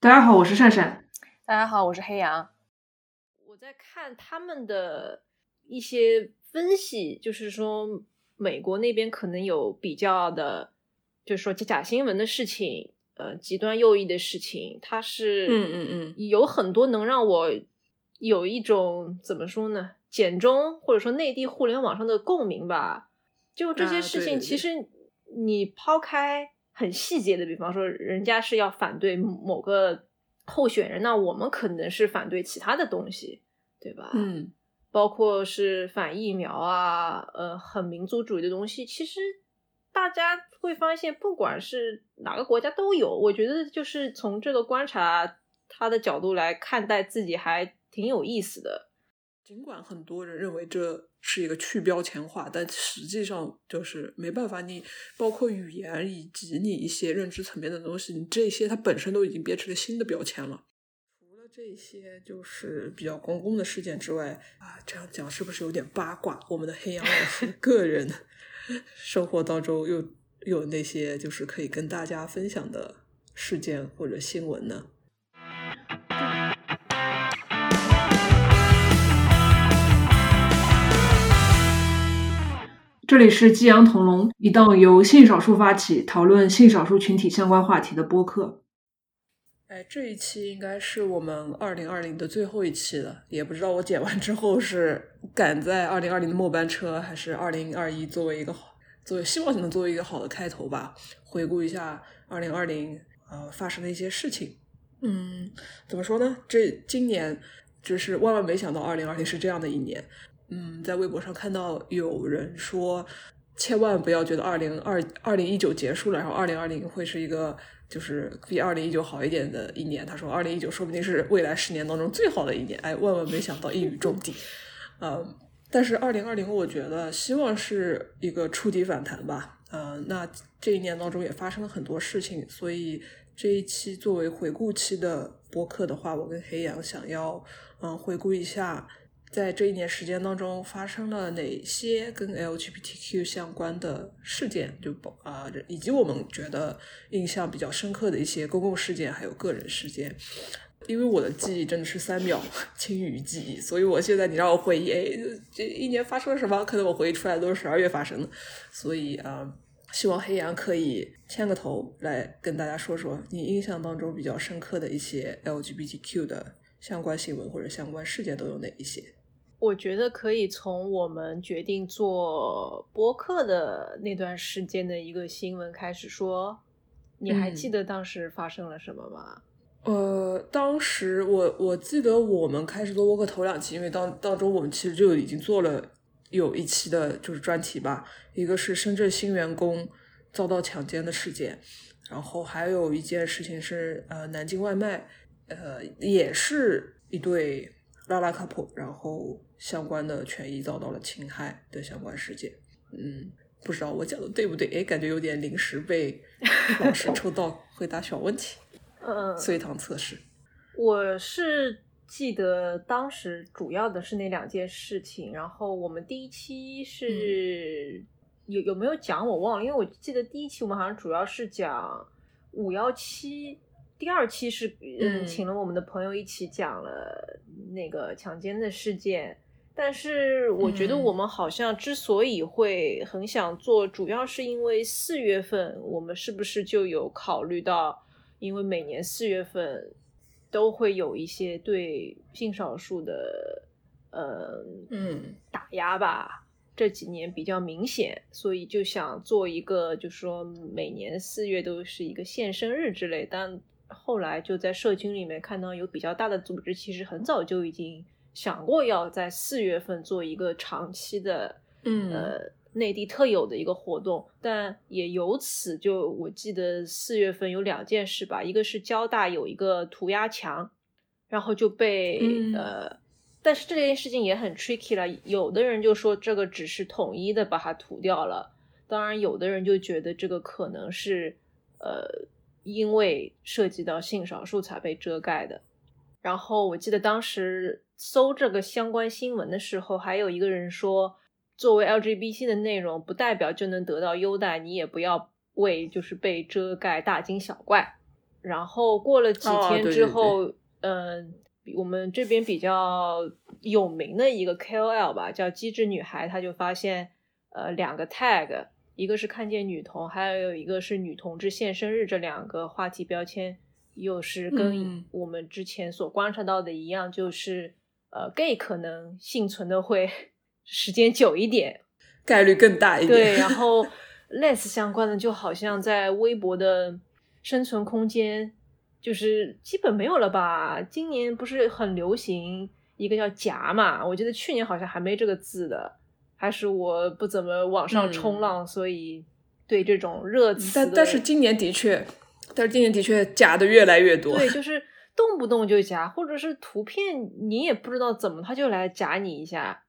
大家好，我是善善。大家好，我是黑羊。我在看他们的一些分析，就是说美国那边可能有比较的，就是说假新闻的事情，呃，极端右翼的事情，它是嗯嗯嗯，有很多能让我有一种怎么说呢，简中或者说内地互联网上的共鸣吧。就这些事情，其实你抛开很细节的，比方说人家是要反对某个候选人，那我们可能是反对其他的东西，对吧？嗯，包括是反疫苗啊，呃，很民族主义的东西，其实大家会发现，不管是哪个国家都有。我觉得就是从这个观察他的角度来看待自己，还挺有意思的。尽管很多人认为这是一个去标签化，但实际上就是没办法。你包括语言以及你一些认知层面的东西，你这些它本身都已经变成了新的标签了。除了这些就是比较公共的事件之外，啊，这样讲是不是有点八卦？我们的黑羊老师 个人生活当中又有那些就是可以跟大家分享的事件或者新闻呢？这里是激昂同龙，一档由性少数发起讨论性少数群体相关话题的播客。哎，这一期应该是我们二零二零的最后一期了，也不知道我剪完之后是赶在二零二零的末班车，还是二零二一作为一个好，作为希望能作为一个好的开头吧。回顾一下二零二零呃发生的一些事情，嗯，怎么说呢？这今年就是万万没想到，二零二零是这样的一年。嗯，在微博上看到有人说，千万不要觉得二零二二零一九结束了，然后二零二零会是一个就是比二零一九好一点的一年。他说，二零一九说不定是未来十年当中最好的一年。哎，万万没想到一语中的。呃，但是二零二零，我觉得希望是一个触底反弹吧。呃，那这一年当中也发生了很多事情，所以这一期作为回顾期的播客的话，我跟黑羊想要嗯回顾一下。在这一年时间当中，发生了哪些跟 LGBTQ 相关的事件？就啊，以及我们觉得印象比较深刻的一些公共事件，还有个人事件。因为我的记忆真的是三秒 青鱼记忆，所以我现在你让我回忆，哎，这一年发生了什么？可能我回忆出来都是十二月发生的。所以啊，希望黑羊可以牵个头来跟大家说说你印象当中比较深刻的一些 LGBTQ 的相关新闻或者相关事件都有哪一些？我觉得可以从我们决定做播客的那段时间的一个新闻开始说。你还记得当时发生了什么吗？呃，当时我我记得我们开始做播客头两期，因为当当中我们其实就已经做了有一期的就是专题吧，一个是深圳新员工遭到强奸的事件，然后还有一件事情是呃南京外卖，呃也是一对拉拉 couple，然后。相关的权益遭到了侵害的相关事件，嗯，不知道我讲的对不对？哎，感觉有点临时被老师 抽到回答小问题，嗯，随堂测试。我是记得当时主要的是那两件事情，然后我们第一期是有有没有讲我忘了，因为我记得第一期我们好像主要是讲五幺七。第二期是嗯，请了我们的朋友一起讲了那个强奸的事件。但是我觉得我们好像之所以会很想做，主要是因为四月份我们是不是就有考虑到，因为每年四月份都会有一些对性少数的呃嗯打压吧，这几年比较明显，所以就想做一个，就说每年四月都是一个献身日之类。但后来就在社群里面看到有比较大的组织，其实很早就已经。想过要在四月份做一个长期的，嗯，呃，内地特有的一个活动，但也由此就我记得四月份有两件事吧，一个是交大有一个涂鸦墙，然后就被呃，但是这件事情也很 tricky 了，有的人就说这个只是统一的把它涂掉了，当然有的人就觉得这个可能是呃因为涉及到性少数才被遮盖的，然后我记得当时。搜这个相关新闻的时候，还有一个人说，作为 LGBT 的内容，不代表就能得到优待，你也不要为就是被遮盖大惊小怪。然后过了几天之后，嗯、我们这边比较有名的一个 KOL 吧，叫机智女孩，她就发现呃两个 tag，一个是看见女童，还有一个是女同志现生日这两个话题标签，又是嗯跟我们之前所观察到的一样，就是呃 gay 可能幸存的会 时间久一点，概率更大一点。对，然后 less 相关的就好像在微博的生存空间就是基本没有了吧？今年不是很流行一个叫“夹”嘛？我记得去年好像还没这个字的，还是我不怎么网上冲浪，所以对这种热词但但是今年的确，但是今年的确假的越来越多。对，就是动不动就假，或者是图片你也不知道怎么他就来夹你一下，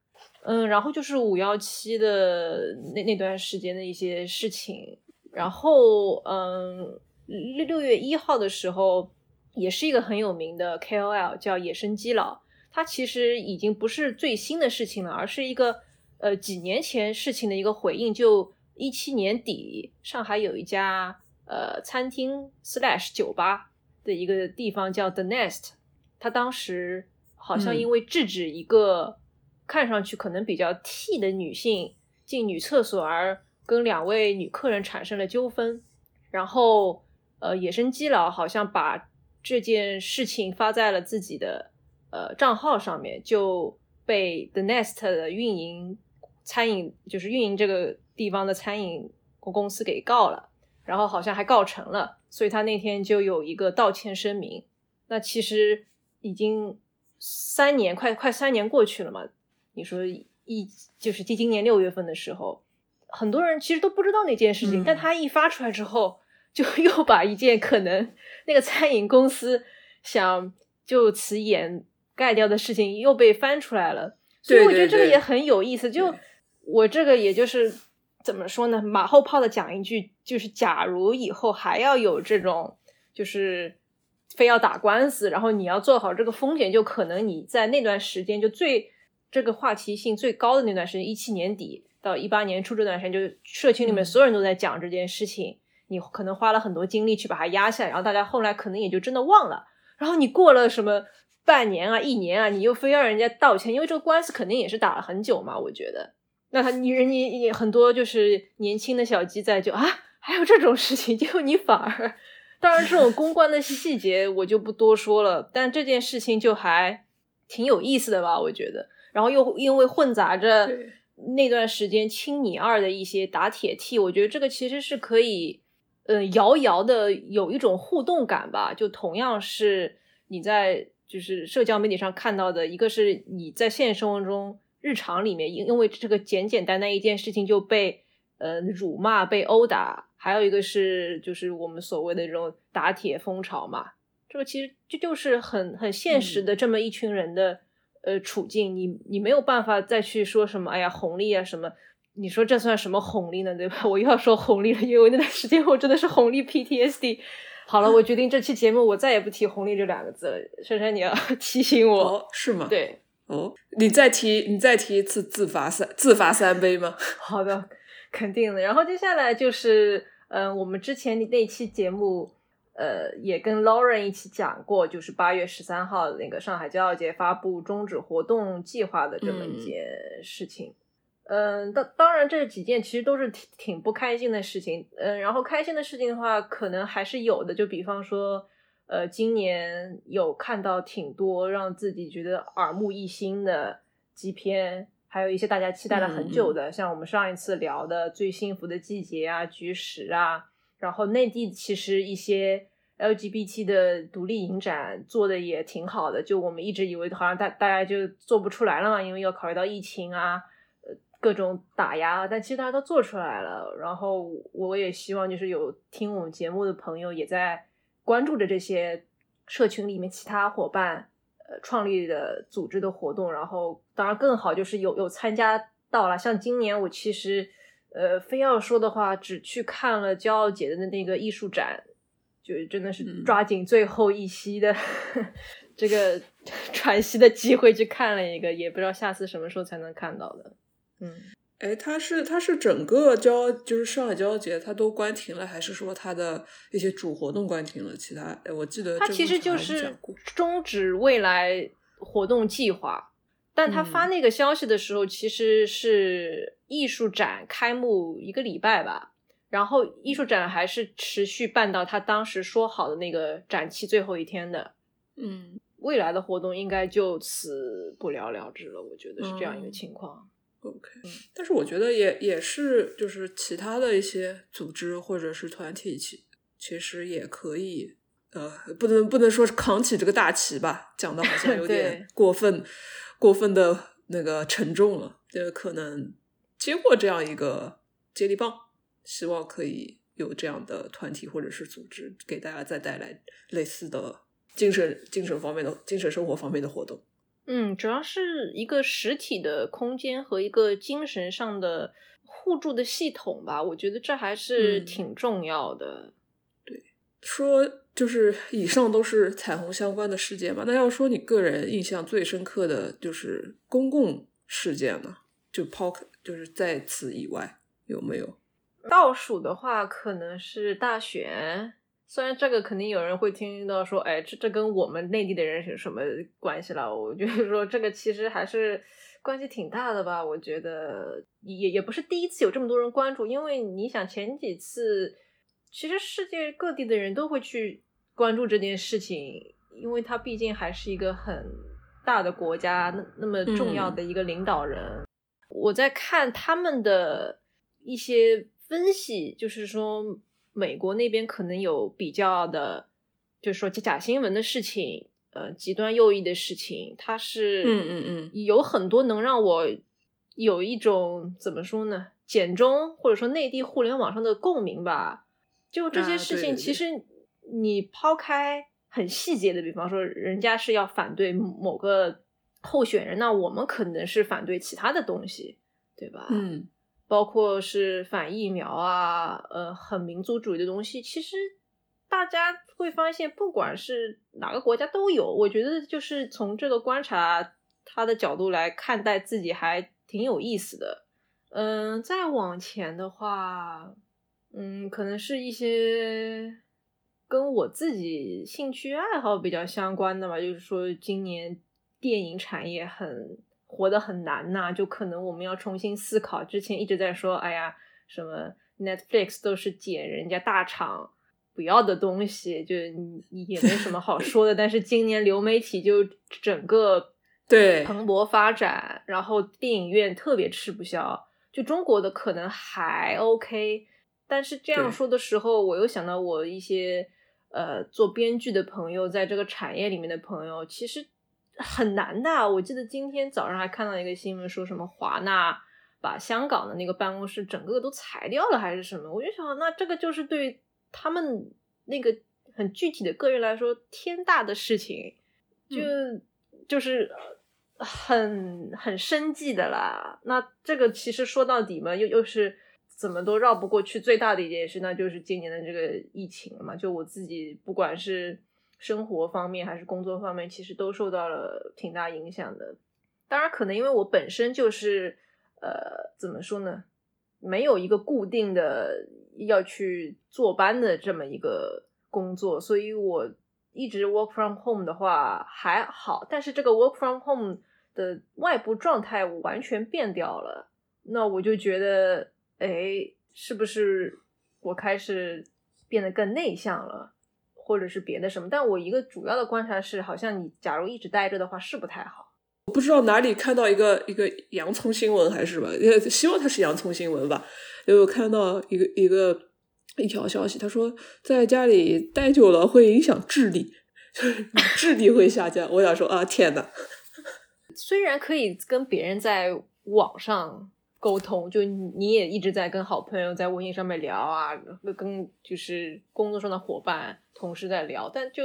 嗯，然后就是五幺七的那那段时间的一些事情，然后嗯，六六月一号的时候，也是一个很有名的 KOL 叫野生基佬，他其实已经不是最新的事情了，而是一个呃几年前事情的一个回应，就一七年底上海有一家呃餐厅 slash 酒吧。的一个地方叫 The Nest，他当时好像嗯因为制止一个看上去可能比较 T 的女性进女厕所而跟两位女客人产生了纠纷，然后呃野生基佬好像把这件事情发在了自己的呃账号上面，就被 The Nest 的运营餐饮就是运营这个地方的餐饮公司给告了。然后好像还告成了，所以他那天就有一个道歉声明。那其实已经三年，快快三年过去了嘛。你说一就是今年六月份的时候，很多人其实都不知道那件事情，嗯但他一发出来之后，就 又把一件可能那个餐饮公司想就此掩盖掉的事情又被翻出来了。所以我觉得这个也很有意思。就对我这个也就是怎么说呢？马后炮的讲一句，就是假如以后还要有这种，就是非要打官司，然后你要做好这个风险，就可能你在那段时间就最这个话题性最高的那段时间，一七年底到一八年初这段时间，就是社群里面嗯所有人都在讲这件事情，你可能花了很多精力去把它压下来，然后大家后来可能也就真的忘了，然后你过了什么？半年啊，一年啊，你又非要人家道歉，因为这个官司肯定也是打了很久嘛，我觉得。那他你人你你很多就是年轻的小鸡仔就啊，还有这种事情，结果你反而，当然这种公关的细节我就不多说了，但这件事情就还挺有意思的吧，我觉得。然后又因为混杂着那段时间青你二的一些打铁 T，我觉得这个其实是可以，呃，遥遥的有一种互动感吧。就同样是你在就是社交媒体上看到的，一个是你在现实生活中日常里面，因因为这个简简单单一件事情就被呃辱骂、被殴打，还有一个是就是我们所谓的这种打铁风潮嘛。这个其实这就是很很现实的这么一群人的、呃处境，你你没有办法再去说什么哎呀红利啊什么，你说这算什么红利呢？对吧？我又要说红利了，因为那段时间我真的是红利 PTSD。好了，我决定这期节目我再也不提红利这两个字了。珊珊，你要 提醒我。哦，是吗？，对，哦，你再提，你再提一次自罚三自罚三杯吗？好的，肯定的。然后接下来就是，嗯、我们之前那期节目，呃，也跟 Lauren 一起讲过，就是八月十三号那个上海骄傲节发布终止活动计划的这么一嗯件事情。嗯，当当然这几件其实都是挺挺不开心的事情。嗯，然后开心的事情的话，可能还是有的，就比方说，呃，今年有看到挺多让自己觉得耳目一新的基片，还有一些大家期待了很久的，像我们上一次聊的《最幸福的季节》啊，《菊石》啊，然后内地其实一些 LGBT 的独立影展做的也挺好的，就我们一直以为好像大大家就做不出来了嘛，因为要考虑到疫情啊。呃各种打压，但其实大家都做出来了。然后我也希望就是有听我们节目的朋友也在关注着这些社群里面其他伙伴呃创立的组织的活动。然后当然更好就是有有参加到了，像今年我其实呃非要说的话，只去看了骄傲姐的那个艺术展，就真的是嗯抓紧最后一息的、这个喘息的机会去看了一个，也不知道下次什么时候才能看到的。嗯，哎，他是他是整个交就是上海交节他都关停了，还是说他的一些主活动关停了？其他我记得他其实就是终止未来活动计划，但他发那个消息的时候，其实是艺术展开幕一个礼拜吧，然后艺术展还是持续办到他当时说好的那个展期最后一天的。嗯，未来的活动应该就此不了了之了，我觉得是这样一个情况。OK，但是我觉得也也是，就是其他的一些组织或者是团体，其其实也可以，呃，不能不能说是扛起这个大旗吧，讲的好像有点过分，过分的那个沉重了。就可能接过这样一个接力棒，希望可以有这样的团体或者是组织，给大家再带来类似的精神精神方面的精神生活方面的活动。嗯，主要是一个实体的空间和一个精神上的互助的系统吧，我觉得这还是挺重要的。对，说就是以上都是彩虹相关的事件嘛，那要说你个人印象最深刻的就是公共事件呢，就抛开就是在此以外有没有？倒数的话，可能是大选。虽然这个肯定有人会听到说，哎，这这跟我们内地的人是什么关系了？我觉得说这个其实还是关系挺大的吧。我觉得也也不是第一次有这么多人关注，因为你想前几次，其实世界各地的人都会去关注这件事情，因为他毕竟还是一个很大的国家，那那么重要的一个领导人。我在看他们的一些分析，就是说。美国那边可能有比较的，就是说假新闻的事情，呃，极端右翼的事情，它是嗯嗯嗯，有很多能让我有一种怎么说呢，简中或者说内地互联网上的共鸣吧。就这些事情，其实你抛开很细节的，比方说人家是要反对某个候选人，那我们可能是反对其他的东西，对吧？嗯。包括是反疫苗啊，呃，很民族主义的东西，其实大家会发现，不管是哪个国家都有。我觉得就是从这个观察他的角度来看待自己，还挺有意思的。嗯，再往前的话，嗯，可能是一些跟我自己兴趣爱好比较相关的吧，就是说今年电影产业很。活得很难呐，就可能我们要重新思考。之前一直在说，哎呀，什么 Netflix 都是捡人家大厂不要的东西，就也没什么好说的。但是今年流媒体就整个对蓬勃发展，然后电影院特别吃不消。就中国的可能还 OK，但是这样说的时候，我又想到我一些呃做编剧的朋友，在这个产业里面的朋友，其实。很难的，我记得今天早上还看到一个新闻，说什么华纳把香港的那个办公室整个都裁掉了，还是什么？我就想，那这个就是对他们那个很具体的个人来说，天大的事情，就就是很很生计的啦。那这个其实说到底嘛，又又是怎么都绕不过去最大的一件事，那就是今年的这个疫情嘛。就我自己，不管是。生活方面还是工作方面，其实都受到了挺大影响的。当然，可能因为我本身就是，呃，怎么说呢，没有一个固定的要去坐班的这么一个工作，所以我一直 work from home 的话还好。但是这个 work from home 的外部状态完全变掉了，那我就觉得，哎，是不是我开始变得更内向了？或者是别的什么，但我一个主要的观察是，好像你假如一直待着的话是不太好。我不知道哪里看到一个一个洋葱新闻还是什么，希望它是洋葱新闻吧。有看到一个一个一条消息，他说在家里待久了会影响智力，智力会下降。我想说啊，天呐，虽然可以跟别人在网上。沟通就你也一直在跟好朋友在微信上面聊啊，跟就是工作上的伙伴、同事在聊，但就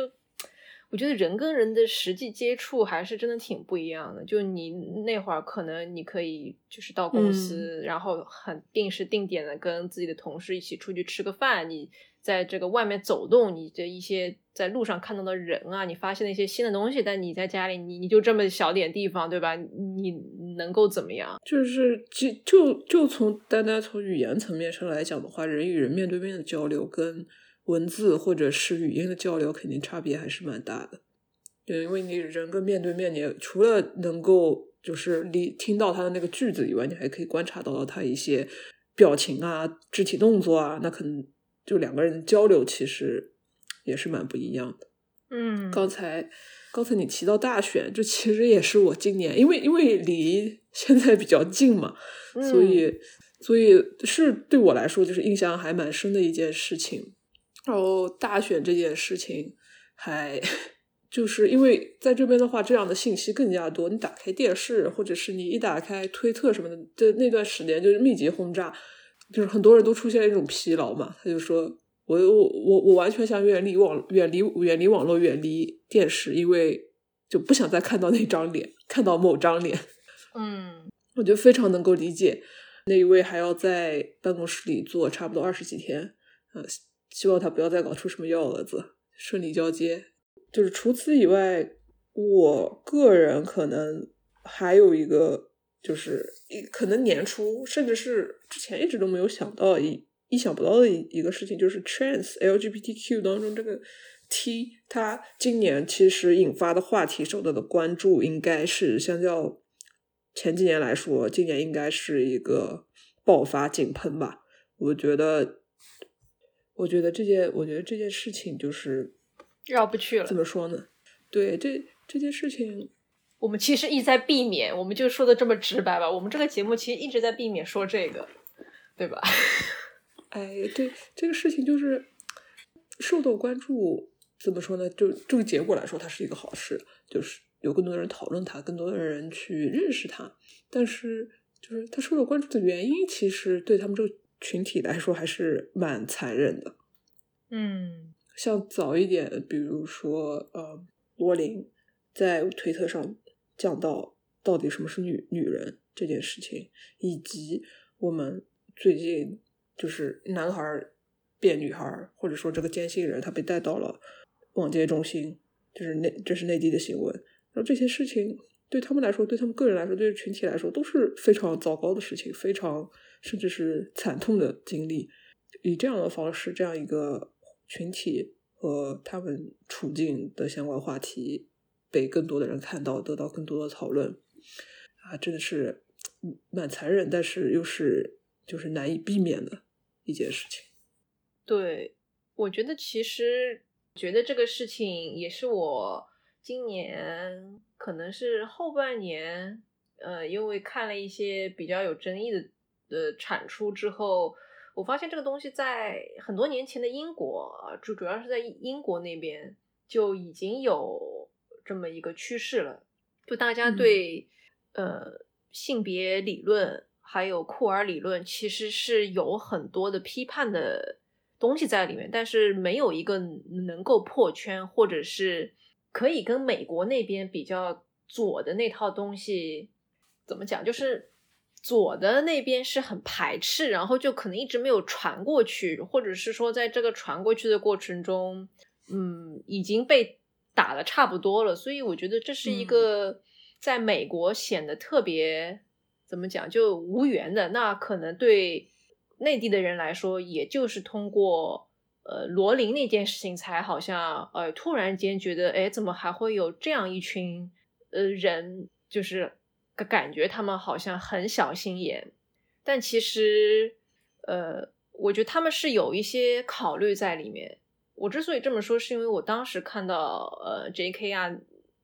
我觉得人跟人的实际接触还是真的挺不一样的。就你那会儿可能你可以就是到公司，然后很定时定点的跟自己的同事一起出去吃个饭，你在这个外面走动，你的一些在路上看到的人啊，你发现了一些新的东西。但你在家里，你你就这么小点地方，对吧？你能够怎么样？就是就就就从单单从语言层面上来讲的话，人与人面对面的交流跟文字或者是语音的交流，肯定差别还是蛮大的。对，因为你人跟面对面，你除了能够就是你听到他的那个句子以外，你还可以观察到他一些表情啊、肢体动作啊，那可能就两个人交流其实也是蛮不一样的。嗯，刚才刚才你提到大选，这其实也是我今年，因为因为离现在比较近嘛，所以所以是对我来说就是印象还蛮深的一件事情。然后大选这件事情还。就是因为在这边的话，这样的信息更加多。你打开电视，或者是你一打开推特什么的，这那段时间就是密集轰炸，就是很多人都出现了一种疲劳嘛。他就说：“我我我我完全想远离网，远离远离网络，远离电视，因为就不想再看到那张脸，看到某张脸。”嗯，我觉得非常能够理解那一位还要在办公室里坐差不多二十几天，呃，希望他不要再搞出什么幺蛾子，顺利交接。就是除此以外，我个人可能还有一个，就是一可能年初甚至是之前一直都没有想到、意意想不到的一一个事情，就是 trans LGBTQ 当中这个 T，它今年其实引发的话题受到的关注，应该是相较前几年来说，今年应该是一个爆发井喷吧。我觉得，我觉得这件，我觉得这件事情就是。绕不去了。怎么说呢？对这这件事情，我们其实一直在避免。我们就说的这么直白吧。我们这个节目其实一直在避免说这个，对吧？哎，对这个事情就是受到关注。怎么说呢？就这个结果来说，它是一个好事，就是有更多的人讨论它，更多的人去认识它。但是，就是它受到关注的原因，其实对他们这个群体来说还是蛮残忍的。嗯。像早一点，比如说，呃，罗琳在推特上讲到到底什么是女女人这件事情，以及我们最近就是男孩变女孩，或者说这个坚信人他被带到了网戒中心，就是内这是内地的新闻。然后这些事情对他们来说，对他们个人来说，对群体来说都是非常糟糕的事情，非常甚至是惨痛的经历。以这样的方式，这样一个。群体和他们处境的相关话题被更多的人看到，得到更多的讨论，啊，真的是蛮残忍，但是又是就是难以避免的一件事情。对，我觉得其实觉得这个事情也是我今年可能是后半年，呃，因为看了一些比较有争议的的产出之后。我发现这个东西在很多年前的英国，主主要是在英国那边就已经有这么一个趋势了，就大家对呃性别理论还有库尔理论其实是有很多的批判的东西在里面，但是没有一个能够破圈，或者是可以跟美国那边比较左的那套东西怎么讲，就是。左的那边是很排斥，然后就可能一直没有传过去，或者是说在这个传过去的过程中，嗯，已经被打的差不多了。所以我觉得这是一个在美国显得特别怎么讲就无缘的。那可能对内地的人来说，也就是通过呃罗琳那件事情，才好像呃突然间觉得，哎，怎么还会有这样一群呃人，就是。感觉他们好像很小心眼，但其实，呃，我觉得他们是有一些考虑在里面。我之所以这么说，是因为我当时看到呃 J.K. 啊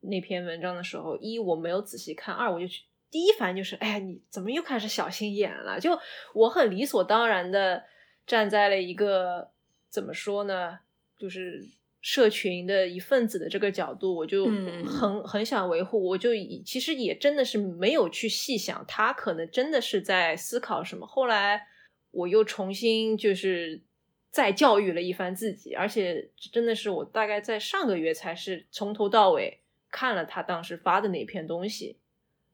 那篇文章的时候，一我没有仔细看，二我就去第一反应就是，哎呀，你怎么又开始小心眼了？就我很理所当然的站在了一个怎么说呢，就是。社群的一份子的这个角度，我就很很想维护。我就以其实也真的是没有去细想，他可能真的是在思考什么。后来我又重新就是再教育了一番自己，而且真的是我大概在上个月才是从头到尾看了他当时发的那篇东西，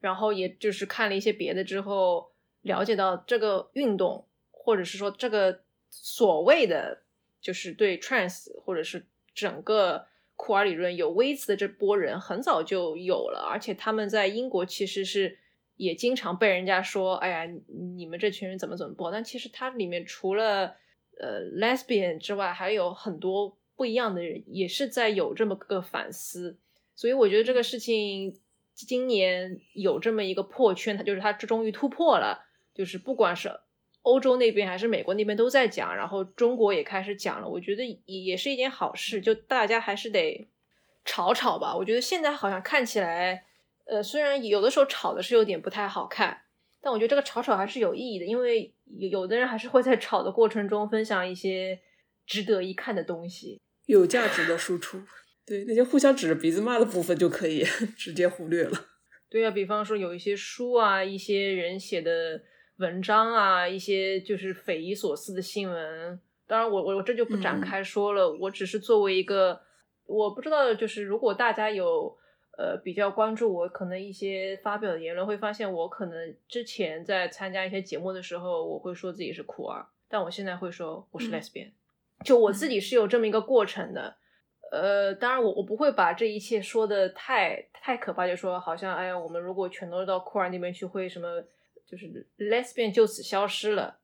然后也就是看了一些别的之后，了解到这个运动，或者是说这个所谓的就是对 trans 或者是。整个库尔理论有微词的这波人很早就有了，而且他们在英国其实是也经常被人家说，哎呀，你们这群人怎么怎么不好。但其实它里面除了呃 lesbian 之外，还有很多不一样的人，也是在有这么个反思。所以我觉得这个事情今年有这么一个破圈，它就是它终于突破了，就是不管是欧洲那边还是美国那边都在讲，然后中国也开始讲了。我觉得也也是一件好事，就大家还是得吵吵吧。我觉得现在好像看起来。呃，虽然有的时候吵的是有点不太好看，但我觉得这个吵吵还是有意义的，因为有的人还是会在吵的过程中分享一些值得一看的东西，有价值的输出。对那些互相指着鼻子骂的部分就可以 直接忽略了。对啊，比方说有一些书啊，一些人写的文章啊，一些就是匪夷所思的新闻。当然，我我我这就不展开说了，我只是作为一个，我不知道，就是如果大家有。呃，比较关注我可能一些发表的言论，会发现我可能之前在参加一些节目的时候，我会说自己是酷儿，但我现在会说我是 lesbian，就我自己是有这么一个过程的。呃，当然我我不会把这一切说的太太可怕，就说好像哎呀，我们如果全都到酷儿那边去，会什么就是 lesbian 就此消失了。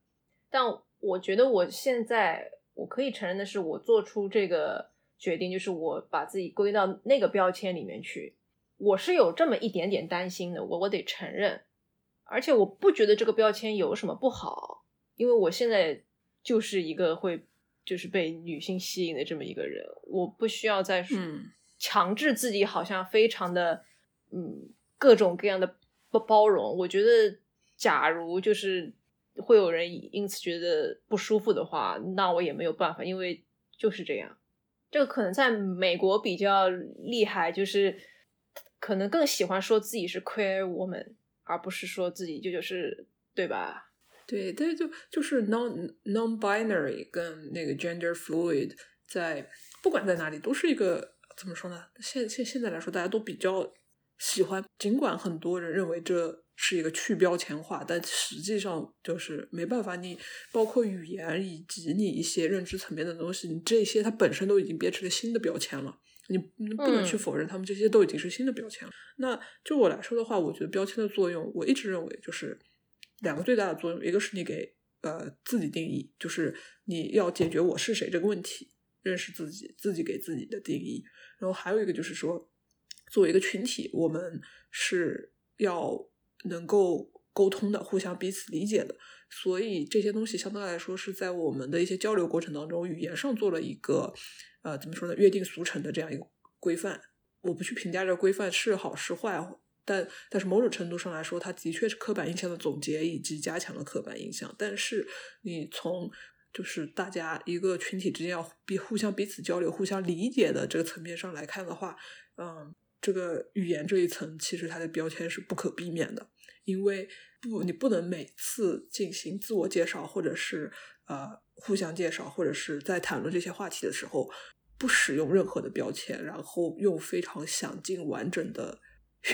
但我觉得我现在我可以承认的是，我做出这个决定，就是我把自己归到那个标签里面去。我是有这么一点点担心的，我我得承认，而且我不觉得这个标签有什么不好，因为我现在就是一个会就是被女性吸引的这么一个人，我不需要再强制自己好像非常的嗯各种各样的不包容。我觉得，假如就是会有人因此觉得不舒服的话，那我也没有办法，因为就是这样。这个可能在美国比较厉害，就是。可能更喜欢说自己是 queer woman，而不是说自己就就是对吧？对，但是就就是 non non binary 跟那个 gender fluid，在不管在哪里都是一个怎么说呢？现现现在来说，大家都比较喜欢，尽管很多人认为这是一个去标签化，但实际上就是没办法。你包括语言以及你一些认知层面的东西，你这些它本身都已经变成了新的标签了。你不能去否认，他们这些都已经是新的标签了。那就我来说的话，我觉得标签的作用，我一直认为就是两个最大的作用，一个是你给呃自己定义，就是你要解决我是谁这个问题，认识自己，自己给自己的定义。然后还有一个就是说，作为一个群体，我们是要能够沟通的，互相彼此理解的。所以这些东西相对来说是在我们的一些交流过程当中，语言上做了一个。呃，怎么说呢？约定俗成的这样一个规范，我不去评价这规范是好是坏，但但是某种程度上来说，它的确是刻板印象的总结，以及加强了刻板印象。但是你从就是大家一个群体之间要彼互相彼此交流、互相理解的这个层面上来看的话，嗯，这个语言这一层其实它的标签是不可避免的，因为不你不能每次进行自我介绍，或者是呃互相介绍，或者是在谈论这些话题的时候。不使用任何的标签，然后用非常详尽完整的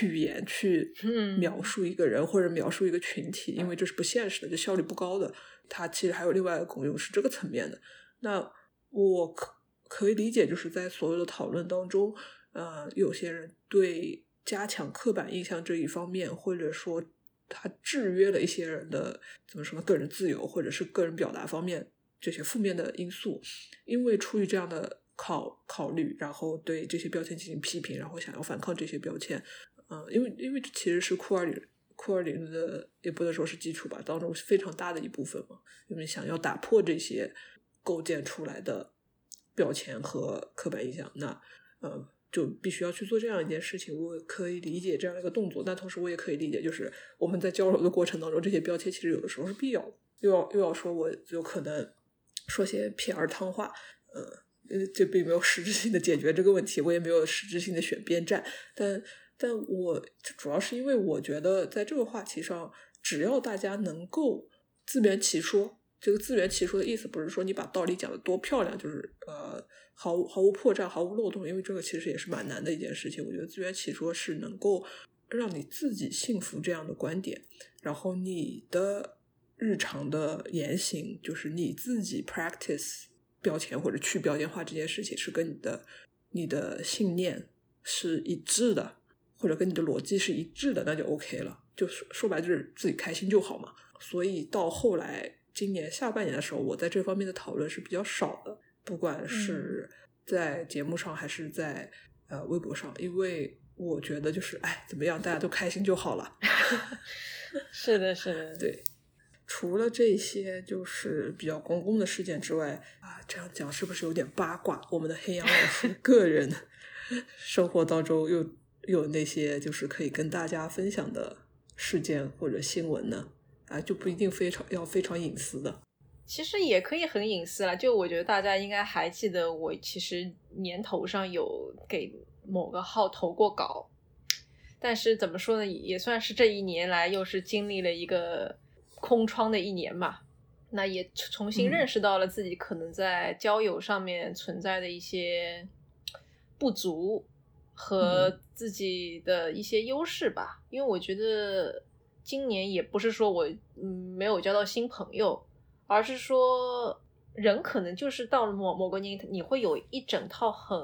语言去描述一个人或者描述一个群体，因为这是不现实的，就效率不高的。它其实还有另外一个功用是这个层面的。那我可可以理解，就是在所有的讨论当中，呃，有些人对加强刻板印象这一方面，或者说他制约了一些人的怎么说呢，个人自由或者是个人表达方面这些负面的因素，因为出于这样的。考考虑，然后对这些标签进行批评，然后想要反抗这些标签，嗯，因为因为这其实是库尔里库尔里的，也不能说是基础吧，当中非常大的一部分嘛。因为想要打破这些构建出来的标签和刻板印象，那呃，就必须要去做这样一件事情。我可以理解这样一个动作，但同时我也可以理解，就是我们在交流的过程当中，这些标签其实有的时候是必要的。又要又要说，我有可能说些片儿汤话，嗯。呃，这并没有实质性的解决这个问题，我也没有实质性的选边站，但但我主要是因为我觉得在这个话题上，只要大家能够自圆其说，这个自圆其说的意思不是说你把道理讲的多漂亮，就是呃毫无毫无破绽、毫无漏洞，因为这个其实也是蛮难的一件事情。我觉得自圆其说是能够让你自己信服这样的观点，然后你的日常的言行就是你自己 practice。标签或者去标签化这件事情是跟你的你的信念是一致的，或者跟你的逻辑是一致的，那就 OK 了。就是说白就是自己开心就好嘛。所以到后来今年下半年的时候，我在这方面的讨论是比较少的，不管是在节目上还是在呃微博上，因为我觉得就是哎怎么样大家都开心就好了。是的，是的，对。除了这些就是比较公共的事件之外啊，这样讲是不是有点八卦？我们的黑羊老师个人生活当中又有那些就是可以跟大家分享的事件或者新闻呢？啊，就不一定非常要非常隐私的。其实也可以很隐私了。就我觉得大家应该还记得，我其实年头上有给某个号投过稿，但是怎么说呢，也算是这一年来又是经历了一个。空窗的一年嘛，那也重新认识到了自己可能在交友上面存在的一些不足和自己的一些优势吧。因为我觉得今年也不是说我嗯没有交到新朋友，而是说人可能就是到了某某个年龄，你会有一整套很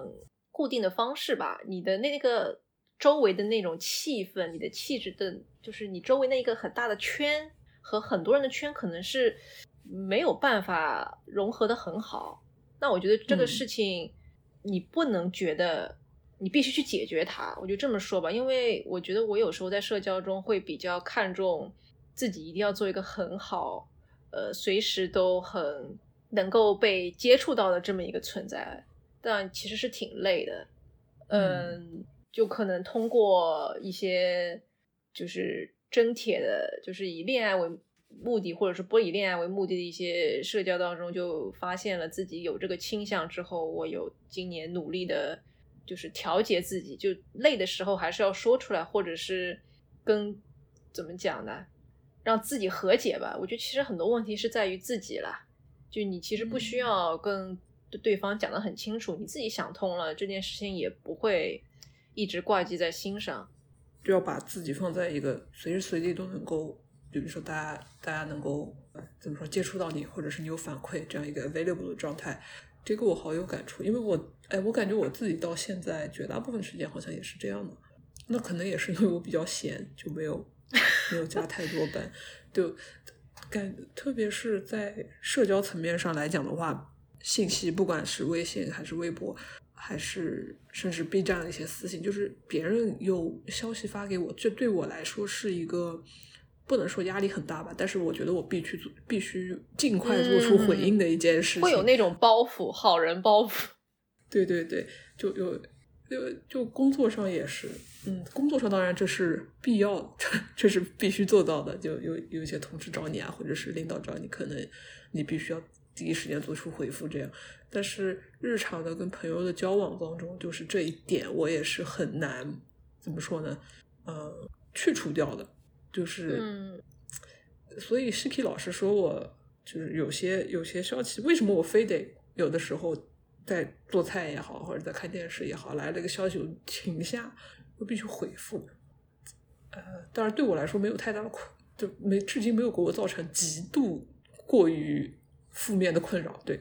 固定的方式吧。你的那个周围的那种气氛，你的气质的，就是你周围那一个很大的圈。和很多人的圈可能是没有办法融合的很好，那我觉得这个事情你不能觉得你必须去解决它，我就这么说吧，因为我觉得我有时候在社交中会比较看重自己一定要做一个很好，呃，随时都很能够被接触到的这么一个存在，但其实是挺累的，嗯，就可能通过一些就是。真铁的，就是以恋爱为目的，或者是不以恋爱为目的的一些社交当中，就发现了自己有这个倾向之后，我有今年努力的，就是调节自己，就累的时候还是要说出来，或者是跟怎么讲呢，让自己和解吧。我觉得其实很多问题是在于自己啦，就你其实不需要跟对方讲的很清楚，你自己想通了，这件事情也不会一直挂记在心上。就要把自己放在一个随时随地都能够，就比如说大家大家能够怎么说接触到你，或者是你有反馈这样一个 available 的状态，这个我好有感触，因为我哎，我感觉我自己到现在绝大部分时间好像也是这样的，那可能也是因为我比较闲，就没有没有加太多班，就感特别是在社交层面上来讲的话，信息不管是微信还是微博。还是甚至 B 站的一些私信，就是别人有消息发给我，这对我来说是一个不能说压力很大吧，但是我觉得我必须做，必须尽快做出回应的一件事情。会有那种包袱，好人包袱。对对对，就有就就工作上也是，嗯，工作上当然这是必要，这是必须做到的。就有有一些同事找你啊，或者是领导找你，可能你必须要第一时间做出回复，这样。但是日常的跟朋友的交往当中，就是这一点我也是很难怎么说呢？呃，去除掉的，就是，所以 Shiki 老师说我就是有些有些消极，为什么我非得有的时候在做菜也好，或者在看电视也好，来了个消息我停下，我必须回复。呃，当然对我来说没有太大的困，就没至今没有给我造成极度过于负面的困扰，对。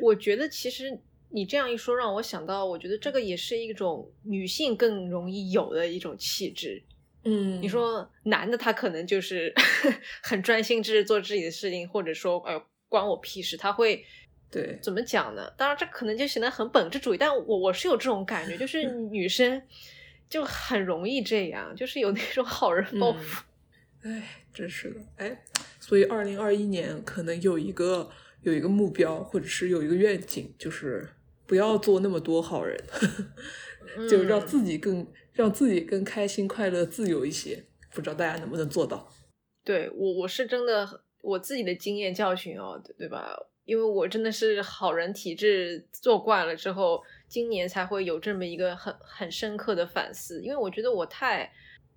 我觉得其实你这样一说，让我想到，我觉得这个也是一种女性更容易有的一种气质。嗯，你说男的他可能就是 很专心致志做自己的事情，或者说哎关我屁事，他会对怎么讲呢？当然这可能就显得很本质主义，但我我是有这种感觉，就是女生就很容易这样，就是有那种好人包袱。哎，真是的，哎，所以二零二一年可能有一个。有一个目标，或者是有一个愿景，就是不要做那么多好人，就让自己更让自己更开心、快乐、自由一些。不知道大家能不能做到？对我，我是真的我自己的经验教训哦，对吧？因为我真的是好人体质做惯了之后，今年才会有这么一个很很深刻的反思。因为我觉得我太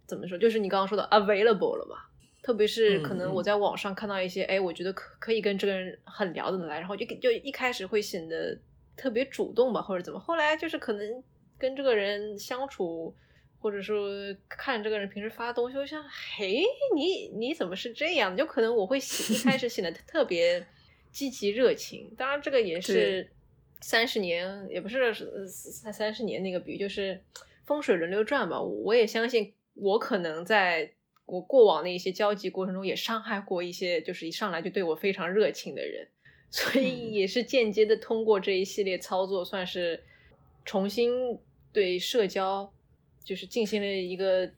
怎么说，就是你刚刚说的 available 了嘛？特别是可能我在网上看到一些，哎，我觉得可可以跟这个人很聊得来，然后就就一开始会显得特别主动吧，或者怎么，后来就是可能跟这个人相处，或者说看这个人平时发东西，我想，嘿，你你怎么是这样？就可能我会一开始显得特别积极热情。当然，这个也是三十年，也不是三三十年那个比喻，就是风水轮流转吧。我也相信，我可能在。我过往的一些交际过程中也伤害过一些就是一上来就对我非常热情的人，所以也是间接的通过这一系列操作，算是重新对社交就是进行了一个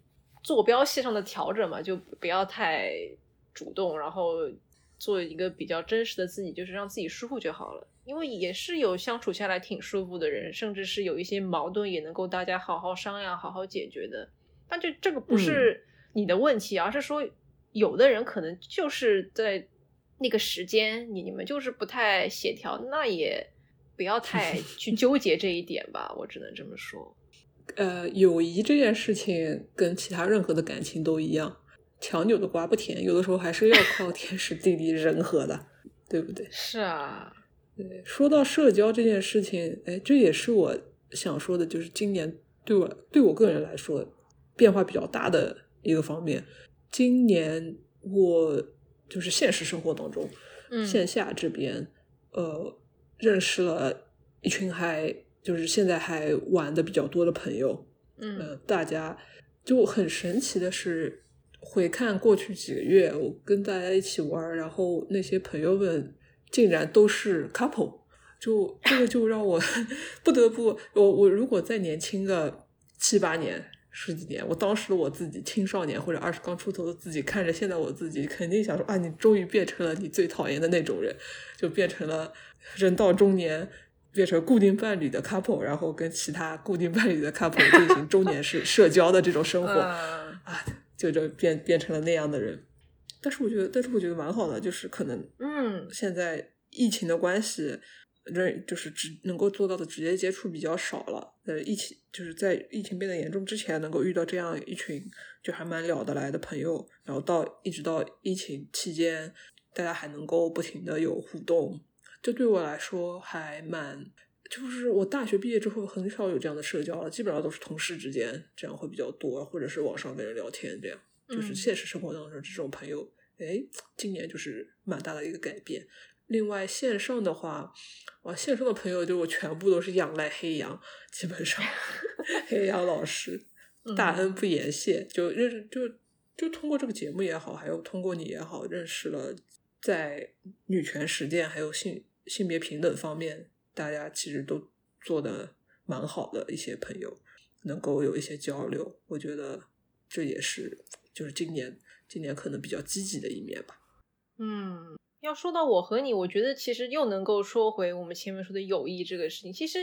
坐标系上的调整嘛，就不要太主动，然后做一个比较真实的自己，就是让自己舒服就好了。因为也是有相处下来挺舒服的人，甚至是有一些矛盾也能够大家好好商量、好好解决的。但这这个不是你的问题，而是说有的人可能就是在那个时间，你你们就是不太协调，那也不要太 去纠结这一点吧。我只能这么说。呃，友谊这件事情跟其他任何的感情都一样，强扭的瓜不甜，有的时候还是要靠天时地利人和的，对不对？是啊。对，说到社交这件事情，哎，这也是我想说的，就是今年对我对我个人来说变化比较大的一个方面。今年我就是现实生活当中，线下这边，呃，认识了一群还就是现在还玩的比较多的朋友，嗯，大家就很神奇的是，回看过去几个月，我跟大家一起玩，然后那些朋友们。竟然都是 couple，就这个就让我 不得不我我如果再年轻个七八年十几年，我当时的我自己青少年或者二十刚出头的自己看着现在我自己，肯定想说啊，你终于变成了你最讨厌的那种人，就变成了人到中年变成固定伴侣的 couple，然后跟其他固定伴侣的 couple 进行中年式社交的这种生活啊，就就变变成了那样的人。但是我觉得，但是我觉得蛮好的，就是可能，嗯，现在疫情的关系，人就是直能够做到的直接接触比较少了。呃，疫情就是在疫情变得严重之前，能够遇到这样一群就还蛮聊得来的朋友，然后到一直到疫情期间，大家还能够不停的有互动，这对我来说还蛮，就是我大学毕业之后很少有这样的社交了，基本上都是同事之间这样会比较多，或者是网上跟人聊天这样。就是现实生活当中这种朋友，哎，今年就是蛮大的一个改变。另外线上的话，哇，线上的朋友就我全部都是仰赖黑羊，基本上 黑羊老师大恩不言谢，就认识就就通过这个节目也好，还有通过你也好，认识了在女权实践还有性性别平等方面，大家其实都做的蛮好的一些朋友，能够有一些交流，我觉得这也是。就是今年，今年可能比较积极的一面吧。嗯，要说到我和你，我觉得其实又能够说回我们前面说的友谊这个事情。其实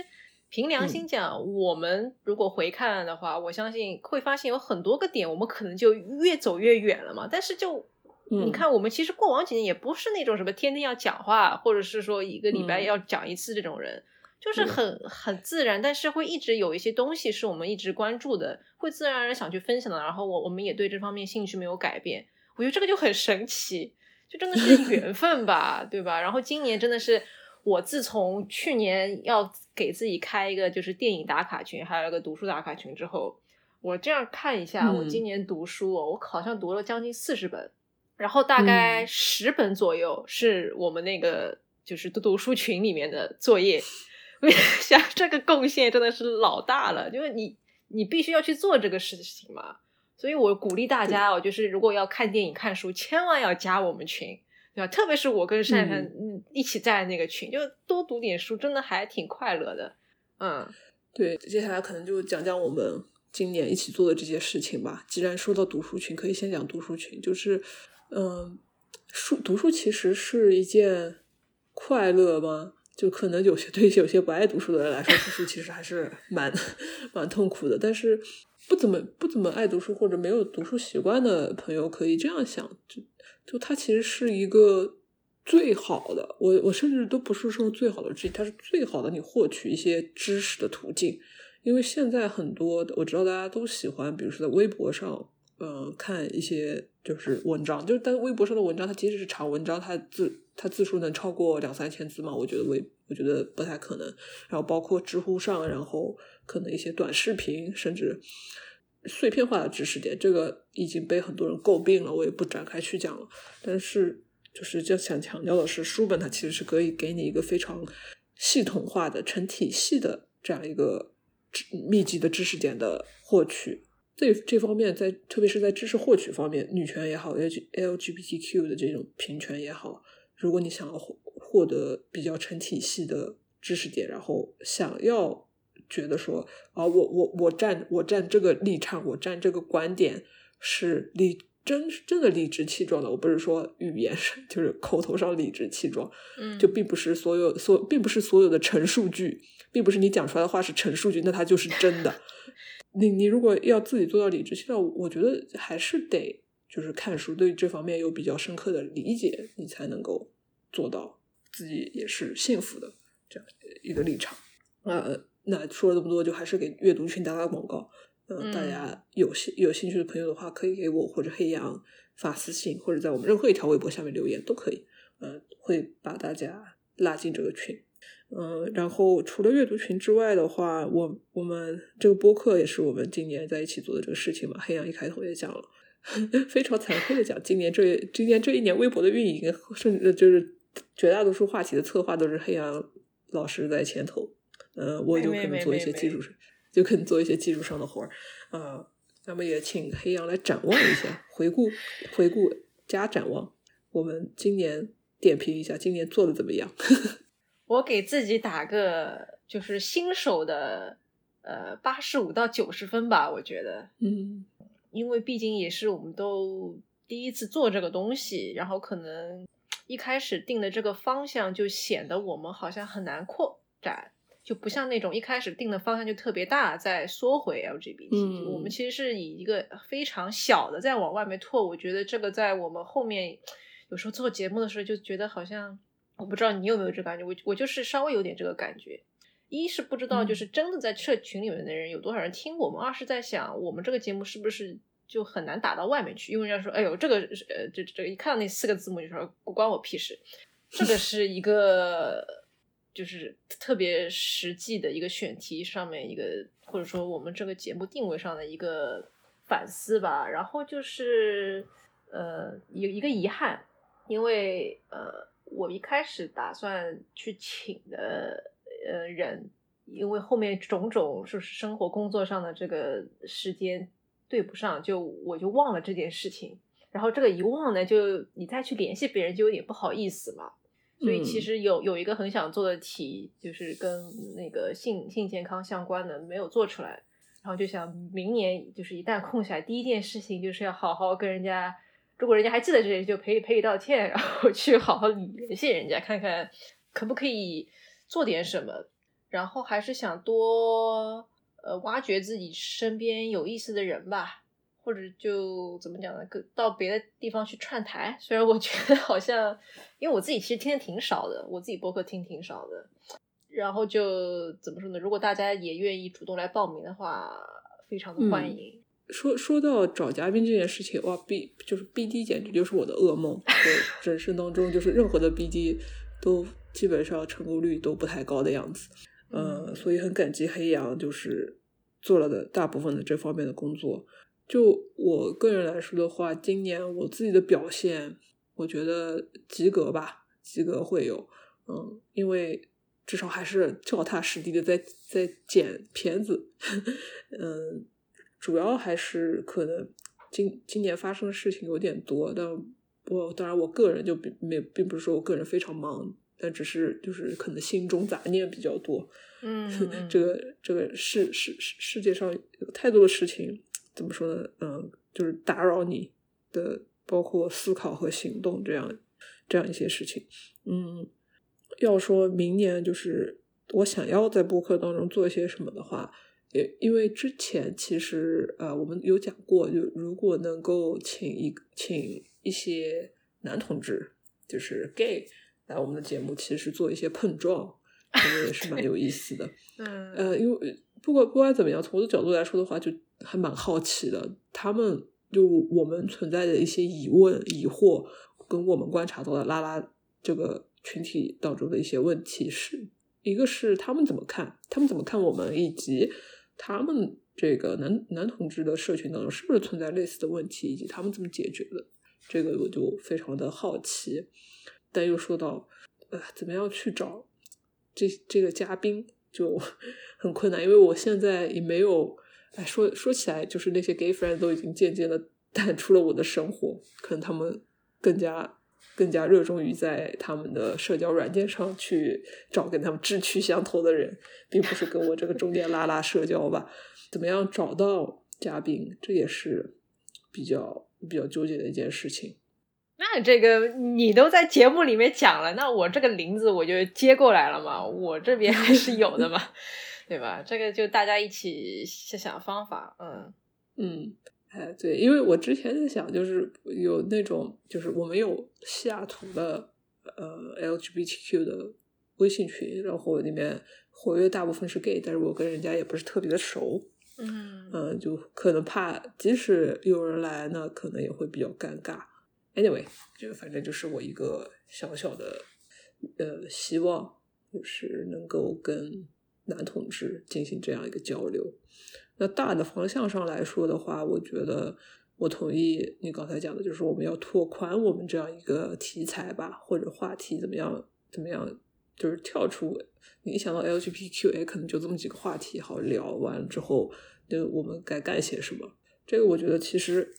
凭良心讲，我们如果回看的话，我相信会发现有很多个点，我们可能就越走越远了嘛。但是就你看，我们其实过往几年也不是那种什么天天要讲话，或者是说一个礼拜要讲一次这种人。就是很很自然，但是会一直有一些东西是我们一直关注的，会自然而然想去分享的。然后我我们也对这方面兴趣没有改变，我觉得这个就很神奇，就真的是 缘分吧，对吧？然后今年真的是我自从去年要给自己开一个就是电影打卡群，还有一个读书打卡群之后，我这样看一下，我今年读书，我好像读了将近四十本，然后大概十本左右是我们那个就是读读书群里面的作业。我 想这个贡献真的是老大了，就是你你必须要去做这个事情嘛，所以我鼓励大家哦，就是如果要看电影看书，千万要加我们群，对吧？特别是我跟珊珊嗯一起在那个群，就多读点书，真的还挺快乐的。嗯，对，接下来可能就讲讲我们今年一起做的这些事情吧。既然说到读书群，可以先讲读书群，就是嗯，书读书其实是一件快乐吗？就可能有些对有些不爱读书的人来说，读书其实还是蛮 蛮痛苦的。但是不怎么不怎么爱读书或者没有读书习惯的朋友，可以这样想：就就它其实是一个最好的。我我甚至都不是说最好的知识，它是最好的你获取一些知识的途径。因为现在很多我知道大家都喜欢，比如说在微博上，嗯，看一些就是文章，就是但微博上的文章，它即使是长文章，它字。它字数能超过两三千字吗？我觉得微，我觉得不太可能。然后包括知乎上，然后可能一些短视频，甚至碎片化的知识点，这个已经被很多人诟病了，我也不展开去讲了。但是，就是就想强调的是，书本它其实是可以给你一个非常系统化的、成体系的这样一个密集的知识点的获取。这这方面在特别是在知识获取方面，女权也好，L LGBTQ 的这种平权也好，如果你想要获获得比较成体系的知识点，然后想要觉得说啊，我我我站我站这个立场，我站这个观点是理真真的理直气壮的，我不是说语言上就是口头上理直气壮，嗯就并不是所有所并不是所有的陈述句，并不是你讲出来的话是陈述句，那它就是真的。你你如果要自己做到理直气壮，我觉得还是得就是看书，对这方面有比较深刻的理解，你才能够做到自己也是幸福的这样一个立场。呃，那说了这么多，就还是给阅读群打打广告。呃，嗯大家有兴有兴趣的朋友的话，可以给我或者黑羊发私信，或者在我们任何一条微博下面留言都可以。呃，会把大家拉进这个群。嗯，然后除了阅读群之外的话，我我们这个播客也是我们今年在一起做的这个事情嘛。黑羊一开头也讲了，非常惭愧的讲，今年这今年这一年微博的运营，甚至就是绝大多数话题的策划都是黑羊老师在牵头。嗯、我就可能做一些技术上，就可能做一些技术上的活儿啊。那么也请黑羊来展望一下，回顾回顾加展望，我们今年点评一下今年做的怎么样。我给自己打个就是新手的呃八十五到九十分吧，我觉得，嗯因为毕竟也是我们都第一次做这个东西，然后可能一开始定的这个方向就显得我们好像很难扩展，就不像那种一开始定的方向就特别大，再缩回 LGBT，、嗯我们其实是以一个非常小的在往外面拓。我觉得这个在我们后面有时候做节目的时候就觉得好像，我不知道你有没有这个感觉，我我就是稍微有点这个感觉。一是不知道，嗯就是真的在社群里面的人有多少人听我们；二是在想，我们这个节目是不是就很难打到外面去？因为人家说，哎呦，这个呃，这这一看到那四个字母就说关我屁事。这个 是一个就是特别实际的一个选题上面一个，或者说我们这个节目定位上的一个反思吧。然后就是呃，一一个遗憾，因为呃，我一开始打算去请的呃人，因为后面种种就是生活工作上的这个时间对不上，就我就忘了这件事情。然后这个一忘呢，就你再去联系别人就有点不好意思嘛。所以其嗯实有有一个很想做的题，就是跟那个性性健康相关的，没有做出来。然后就想明年就是一旦空下来，第一件事情就是要好好跟人家，如果人家还记得这些，就赔礼赔礼道歉，然后去好好联系人家，看看可不可以做点什么。然后还是想多呃挖掘自己身边有意思的人吧，或者就怎么讲呢？跟到别的地方去串台。虽然我觉得好像，因为我自己其实听的挺少的，我自己播客听挺少的。然后就怎么说呢？如果大家也愿意主动来报名的话，非常的欢迎。说说到找嘉宾这件事情，哇，B 就是 BD 简直就是我的噩梦。我 人生当中就是任何的 BD 都基本上成功率都不太高的样子。呃，所以很感激黑羊，就是做了的大部分的这方面的工作。就我个人来说的话，今年我自己的表现，我觉得及格吧，及格会有。嗯，因为至少还是脚踏实地的在在剪片子。嗯，主要还是可能今今年发生的事情有点多，但我当然我个人就并没并不是说我个人非常忙，但只是就是可能心中杂念比较多。嗯，嗯这个这个世世世世界上有太多的事情，怎么说呢？嗯，就是打扰你的，包括思考和行动这样这样一些事情。嗯，要说明年就是我想要在播客当中做一些什么的话，也因为之前其实呃我们有讲过，就如果能够请一请一些男同志，就是 gay 来我们的节目，其实做一些碰撞。这个也是蛮有意思的，嗯呃，因为不管不管怎么样，从我的角度来说的话，就还蛮好奇的。他们就我们存在的一些疑问、疑惑，跟我们观察到的拉拉这个群体当中的一些问题是，一个是他们怎么看，他们怎么看我们，以及他们这个男男同志的社群当中是不是存在类似的问题，以及他们怎么解决的，这个我就非常的好奇。但又说到，呃，怎么样去找这这个嘉宾就 很困难，因为我现在也没有哎，说说起来，就是那些 gay friend 都已经渐渐的淡出了我的生活，可能他们更加更加热衷于在他们的社交软件上去找跟他们志趣相投的人，并不是跟我这个中间拉拉社交吧。怎么样找到嘉宾，这也是比较比较纠结的一件事情。那这个你都在节目里面讲了，那我这个林子我就接过来了嘛，我这边还是有的嘛，对吧？这个就大家一起想想方法，嗯嗯，哎，对，因为我之前在想，就是有那种，就是我们有西雅图的呃 LGBTQ 的微信群，然后里面活跃大部分是 gay，但是我跟人家也不是特别的熟，嗯嗯，就可能怕，即使有人来呢，可能也会比较尴尬。Anyway，就反正就是我一个小小的呃希望，就是能够跟男同志进行这样一个交流。那大的方向上来说的话，我觉得我同意你刚才讲的，就是我们要拓宽我们这样一个题材吧，或者话题怎么样怎么样，就是跳出你想到 LGBTQA，可能就这么几个话题好聊完之后，就我们该干些什么？这个我觉得其实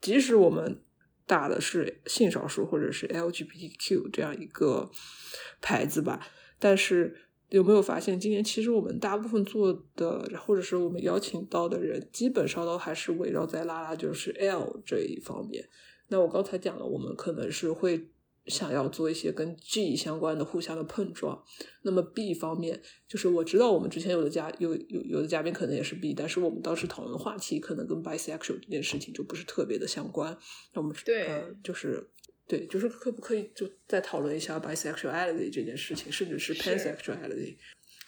即使我们。打的是性少数或者是 LGBTQ 这样一个牌子吧，但是有没有发现，今年其实我们大部分做的，或者是我们邀请到的人，基本上都还是围绕在拉拉就是 L 这一方面。那我刚才讲了，我们可能是会。想要做一些跟 G 相关的互相的碰撞，那么 B 方面就是我知道我们之前有的嘉有有有的嘉宾可能也是 B，但是我们当时讨论的话题可能跟 bisexual 这件事情就不是特别的相关。那我们对，呃，就是对，就是可不可以就再讨论一下 bisexuality 这件事情，甚至是 pansexuality，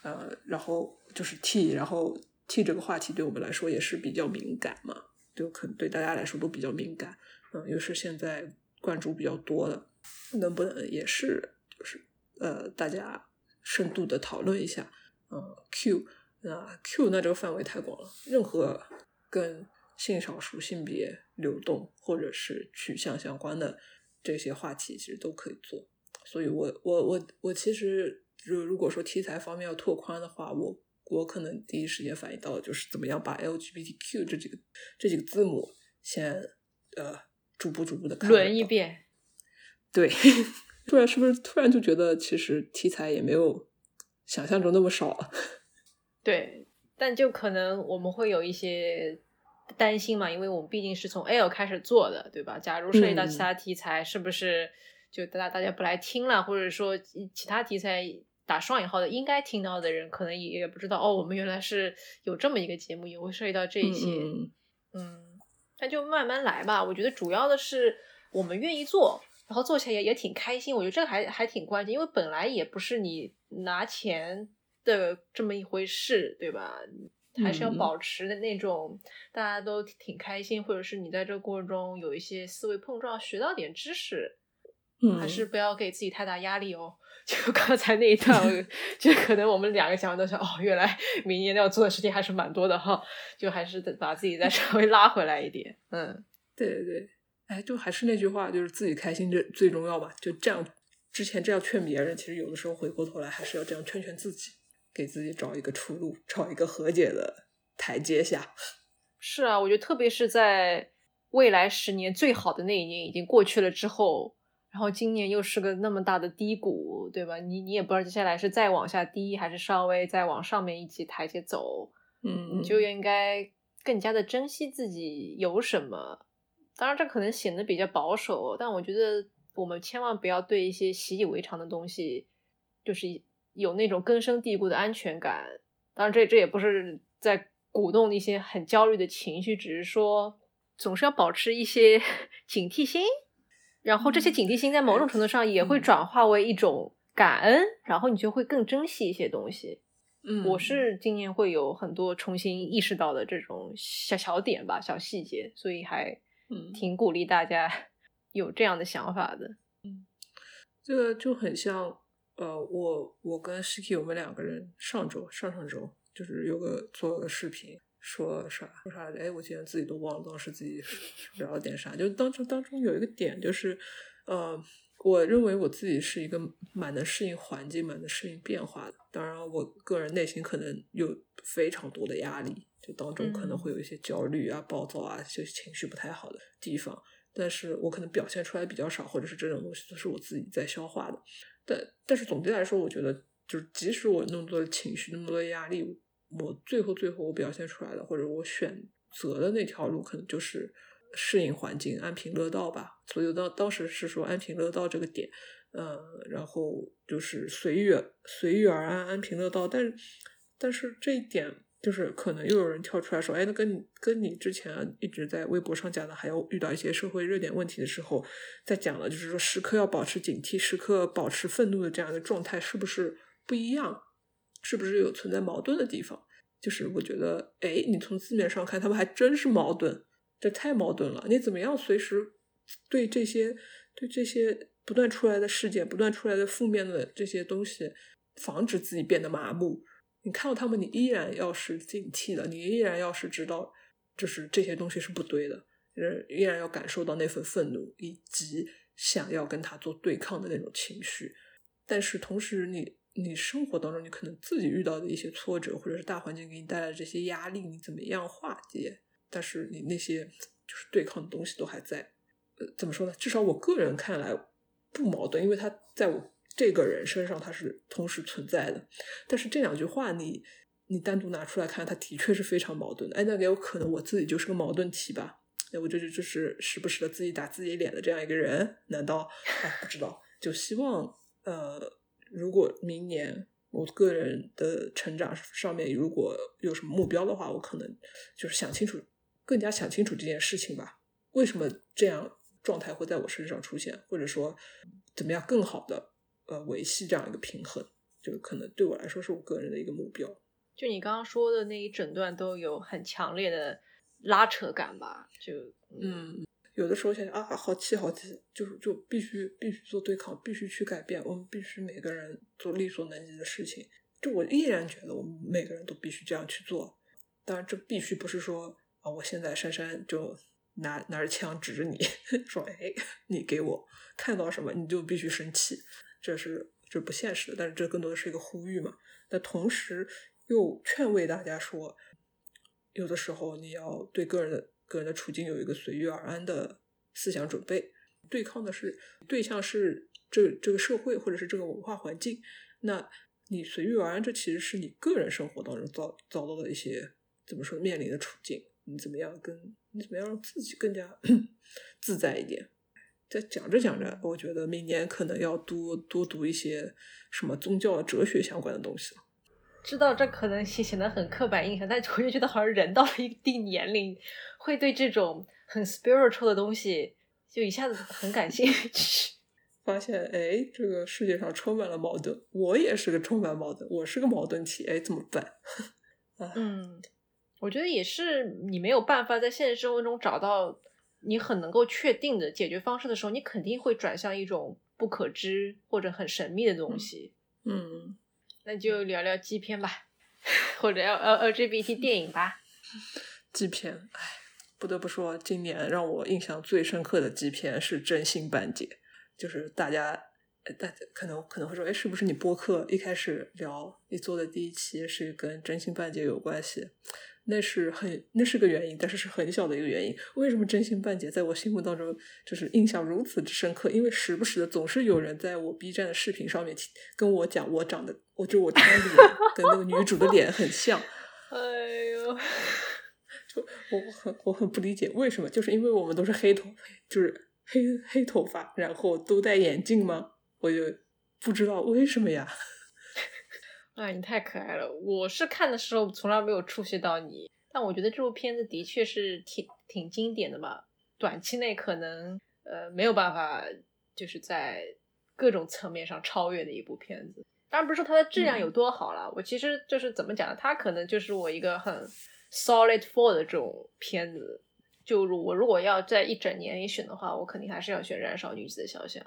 呃，然后就是 T，然后 T 这个话题对我们来说也是比较敏感嘛，就可能对大家来说都比较敏感，嗯，又是现在关注比较多的。能不能也是就是呃，大家深度的讨论一下，嗯，Q 那 Q 那这个范围太广了，任何跟性少数、性别流动或者是取向相关的这些话题，其实都可以做。所以我我我我其实如如果说题材方面要拓宽的话，我我可能第一时间反应到的就是怎么样把 LGBTQ 这几个这几个字母先呃逐步逐步的轮一遍。对，突然是不是突然就觉得其实题材也没有想象中那么少了？对，但就可能我们会有一些担心嘛，因为我们毕竟是从 L 开始做的，对吧？假如涉及到其他题材，是不是就大大家不来听了，或者说其他题材打双引号的应该听到的人，可能也也不知道哦，我们原来是有这么一个节目，也会涉及到这一些。嗯，那就慢慢来吧。我觉得主要的是我们愿意做。然后做起来也也挺开心，我觉得这个还还挺关键，因为本来也不是你拿钱的这么一回事，对吧？还是要保持的那种大家都挺开心，或者是你在这个过程中有一些思维碰撞，学到点知识，嗯，还是不要给自己太大压力哦。就刚才那一段，就可能我们两个想法都想，哦，原来明年要做的事情还是蛮多的哈，就还是把自己再稍微拉回来一点。嗯，对对对。哎，就还是那句话，就是自己开心最最重要吧。就这样，之前这样劝别人，其实有的时候回过头来还是要这样劝劝自己，给自己找一个出路，找一个和解的台阶下。是啊，我觉得特别是在未来十年最好的那一年已经过去了之后，然后今年又是个那么大的低谷，对吧？你你也不知道接下来是再往下低，还是稍微再往上面一级台阶走。嗯，你就应该更加的珍惜自己有什么。当然，这可能显得比较保守，但我觉得我们千万不要对一些习以为常的东西，就是有那种根深蒂固的安全感。当然，这这也不是在鼓动一些很焦虑的情绪，只是说总是要保持一些 警惕心。然后，这些警惕心在某种程度上也会转化为一种感恩，然后你就会更珍惜一些东西。嗯，我是今年会有很多重新意识到的这种小小点吧，小细节，所以还。嗯，挺鼓励大家 有这样的想法的。嗯，这个就很像，呃，我我跟 Shiki 我们两个人上周上上周就是有个做了个视频，说啥说啥来着？哎，我竟然自己都忘了当时自己聊了点啥。就当中当中有一个点就是，呃，我认为我自己是一个蛮能适应环境、蛮能适应变化的。当然，我个人内心可能有非常多的压力，就当中可能会有一些焦虑啊、暴躁啊，就情绪不太好的地方。但是我可能表现出来比较少，或者是这种东西都是我自己在消化的。但但是总的来说，我觉得就是即使我那么多的情绪、那么多的压力，我最后最后我表现出来的，或者我选择的那条路，可能就是适应环境、安贫乐道吧。所以当当时是说安贫乐道这个点，嗯，然后就是随遇随遇而安、安贫乐道。但但是这一点。就是可能又有人跳出来说，哎，那跟你跟你之前一直在微博上讲的，还有遇到一些社会热点问题的时候，在讲了，就是说时刻要保持警惕，时刻保持愤怒的这样的状态，是不是不一样？是不是有存在矛盾的地方？就是我觉得，哎，你从字面上看，他们还真是矛盾，这太矛盾了。你怎么样随时对这些对这些不断出来的事件、不断出来的负面的这些东西，防止自己变得麻木？你看到他们，你依然要是警惕的，你依然要是知道，就是这些东西是不对的，依然要感受到那份愤怒以及想要跟他做对抗的那种情绪。但是同时，你你生活当中你可能自己遇到的一些挫折，或者是大环境给你带来的这些压力，你怎么样化解？但是你那些就是对抗的东西都还在。呃，怎么说呢？至少我个人看来不矛盾，因为他在我。这个人身上他是同时存在的，但是这两句话你你单独拿出来看，他的确是非常矛盾的。哎，那也有可能我自己就是个矛盾体吧？哎，我就就就是时不时的自己打自己脸的这样一个人，难道？哎，不知道。就希望呃，如果明年我个人的成长上面如果有什么目标的话，我可能就是想清楚，更加想清楚这件事情吧。为什么这样状态会在我身上出现，或者说怎么样更好的？呃，维系这样一个平衡，就可能对我来说是我个人的一个目标。就你刚刚说的那一整段都有很强烈的拉扯感吧？就嗯，有的时候想想啊，好气好气，就就必须必须做对抗，必须去改变，我们必须每个人做力所能及的事情。就我依然觉得我们每个人都必须这样去做。当然，这必须不是说啊，我现在珊珊就拿拿着枪指着你 说，哎，你给我看到什么，你就必须生气。这是这不现实的，但是这更多的是一个呼吁嘛。那同时又劝慰大家说，有的时候你要对个人的个人的处境有一个随遇而安的思想准备。对抗的是对象是这这个社会或者是这个文化环境，那你随遇而安，这其实是你个人生活当中遭遭到的一些怎么说面临的处境。你怎么样跟你怎么样让自己更加 自在一点？在讲着讲着，我觉得明年可能要多多读一些什么宗教、哲学相关的东西了。知道这可能显显得很刻板印象，但我就觉得好像人到了一定年龄，会对这种很 spiritual 的东西就一下子很感兴趣。发现哎，这个世界上充满了矛盾，我也是个充满矛盾，我是个矛盾体，哎，怎么办？嗯，我觉得也是，你没有办法在现实生活中找到。你很能够确定的解决方式的时候，你肯定会转向一种不可知或者很神秘的东西。嗯，那就聊聊 G 片吧，或者 L L LGBT 电影吧。G 片，哎，不得不说，今年让我印象最深刻的 G 片是《真心半解》，就是大家，大家可能可能会说，哎，是不是你播客一开始聊你做的第一期是跟《真心半解》有关系？那是很，那是个原因，但是是很小的一个原因。为什么真心半解在我心目当中就是印象如此之深刻？因为时不时的总是有人在我 B 站的视频上面跟我讲，我长得，我就我的脸跟那个女主的脸很像。哎呦，就我很我很不理解为什么，就是因为我们都是黑头，就是黑黑头发，然后都戴眼镜吗？我就不知道为什么呀。哎，你太可爱了！我是看的时候从来没有触及到你，但我觉得这部片子的确是挺挺经典的吧。短期内可能呃没有办法，就是在各种层面上超越的一部片子。当然不是说它的质量有多好了，我其实就是怎么讲呢？它可能就是我一个很 solid four 的这种片子。就如我如果要在一整年里选的话，我肯定还是要选《燃烧女子的肖像》。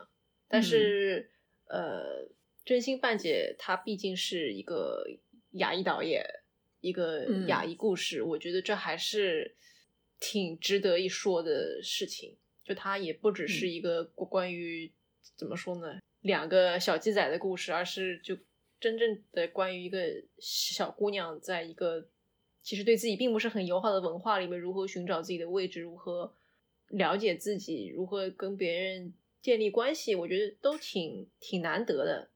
但是呃。真心半解，它毕竟是一个亚裔导演，一个亚裔故事，我觉得这还是挺值得一说的事情。就它也不只是一个关于怎么说呢，两个小鸡仔的故事，而是就真正的关于一个小姑娘在一个其实对自己并不是很友好的文化里面，如何寻找自己的位置，如何了解自己，如何跟别人建立关系，我觉得都挺挺难得的。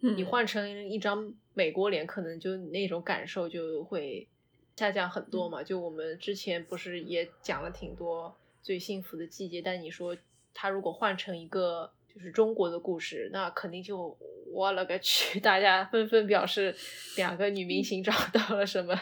嗯你换成一张美国脸，可能就那种感受就会下降很多嘛。就我们之前不是也讲了挺多最幸福的季节，但你说他如果换成一个就是中国的故事，那肯定就我了个去，大家纷纷表示两个女明星找到了什么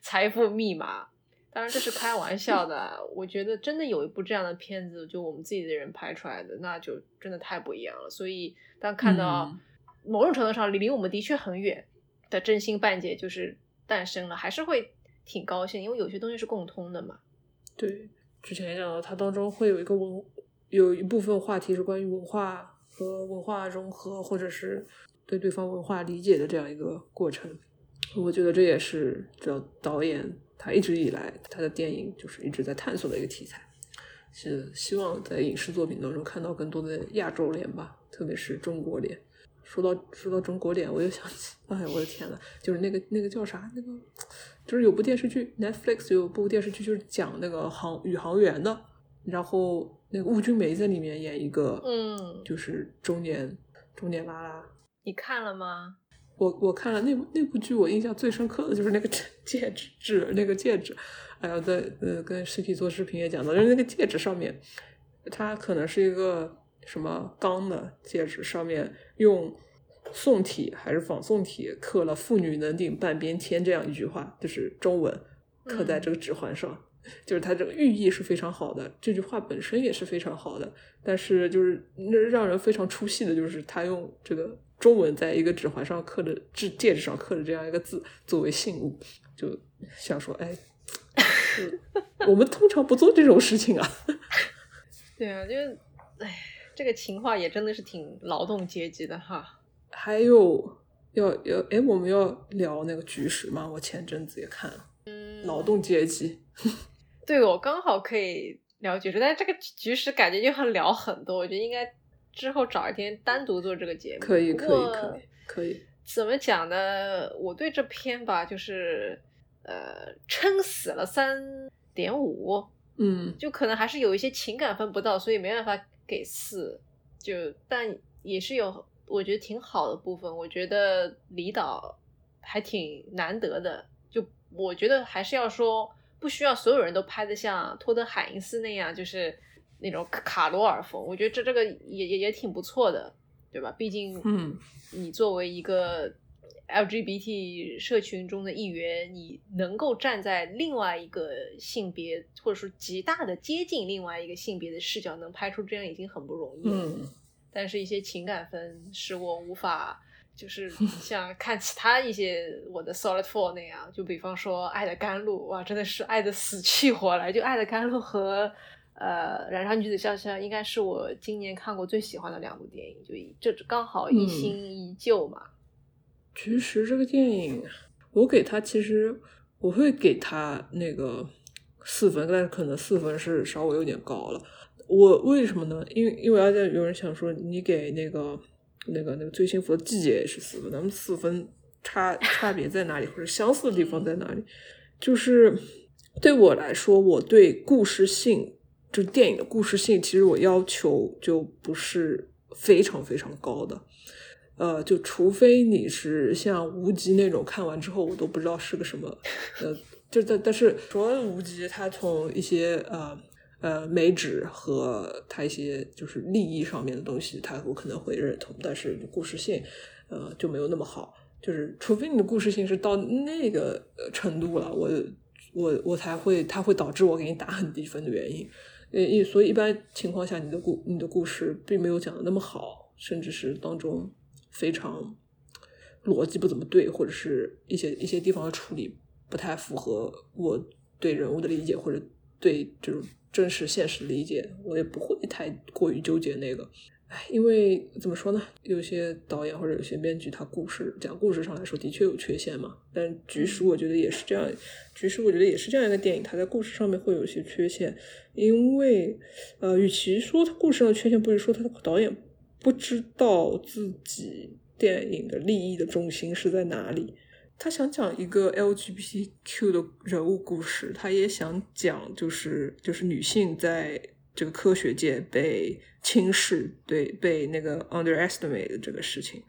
财富密码。当然这是开玩笑的，我觉得真的有一部这样的片子，就我们自己的人拍出来的，那就真的太不一样了。所以当看到。嗯某种程度上离离我们的确很远的真心半解就是诞生了，还是会挺高兴，因为有些东西是共通的嘛。对，之前也讲到，它当中会有一个文，有一部分话题是关于文化和文化融合，或者是对对方文化理解的这样一个过程。我觉得这也是这导演他一直以来他的电影就是一直在探索的一个题材，是希望在影视作品当中看到更多的亚洲脸吧，特别是中国脸。说到说到中国脸，我又想起，哎呀，我的天呐，就是那个那个叫啥，那个就是有部电视剧，Netflix 有部电视剧，就是讲那个航宇航员的，然后那个邬君梅在里面演一个，嗯就是中年中年拉拉。你看了吗？我我看了那部那部剧，我印象最深刻的就是那个 戒指指那个戒指，哎呀，在呃跟实体做视频也讲到，就是那个戒指上面，它可能是一个。什么钢的戒指上面用宋体还是仿宋体刻了“妇女能顶半边天”这样一句话，就是中文刻在这个指环上，嗯、就是它这个寓意是非常好的，这句话本身也是非常好的，但是就是那让人非常出戏的，就是他用这个中文在一个指环上刻的指戒指上刻的这样一个字作为信物，就想说，哎，我们通常不做这种事情啊。对啊，就哎。这个情话也真的是挺劳动阶级的哈。还有要要哎，我们要聊那个菊石吗？我前阵子也看了，嗯，劳动阶级。对，我刚好可以聊菊石，但是这个菊石感觉就要聊很多，我觉得应该之后找一天单独做这个节目。可以，可以，可以，可以。怎么讲呢？我对这篇吧，就是呃，撑死了三点五，嗯，就可能还是有一些情感分不到，所以没办法。给四，就但也是有我觉得挺好的部分。我觉得李导还挺难得的。就我觉得还是要说，不需要所有人都拍的像托德海因斯那样，就是那种卡罗尔风。我觉得这这个也也也挺不错的，对吧？毕竟，嗯，你作为一个 LGBT 社群中的一员，你能够站在另外一个性别，或者说极大的接近另外一个性别的视角，能拍出这样已经很不容易了。嗯，但是，一些情感分使我无法，就是像看其他一些我的 Solid Four 那样，就比方说《爱的甘露》，哇，真的是爱的死去活来。就《爱的甘露》和呃《燃烧女子肖像》，应该是我今年看过最喜欢的两部电影，就这刚好一新一旧嘛。其实这个电影，我给他其实我会给他那个四分，但是可能四分是稍微有点高了。我为什么呢？因为因为而且有人想说你给那个那个那个最幸福的季节也是四分，咱们四分差差别在哪里，或者相似的地方在哪里？就是对我来说，我对故事性，就电影的故事性，其实我要求就不是非常非常高的。呃，就除非你是像无极那种，看完之后我都不知道是个什么，呃，就但但是说无极，他从一些呃呃美指和他一些就是利益上面的东西，他我可能会认同，但是故事性呃就没有那么好。就是除非你的故事性是到那个程度了，我我我才会，它会导致我给你打很低分的原因。呃，所以一般情况下，你的故你的故事并没有讲的那么好，甚至是当中。非常逻辑不怎么对，或者是一些一些地方的处理不太符合我对人物的理解，或者对这种真实现实理解，我也不会太过于纠结那个。唉，因为怎么说呢，有些导演或者有些编剧，他故事讲故事上来说的确有缺陷嘛。但《菊石》我觉得也是这样，《菊石》我觉得也是这样一个电影，它在故事上面会有一些缺陷，因为呃，与其说它故事上的缺陷，不如说它的导演。不知道自己电影的利益的中心是在哪里。他想讲一个 LGBTQ 的人物故事，他也想讲就是就是女性在这个科学界被轻视，对被那个 underestimate 的这个事情，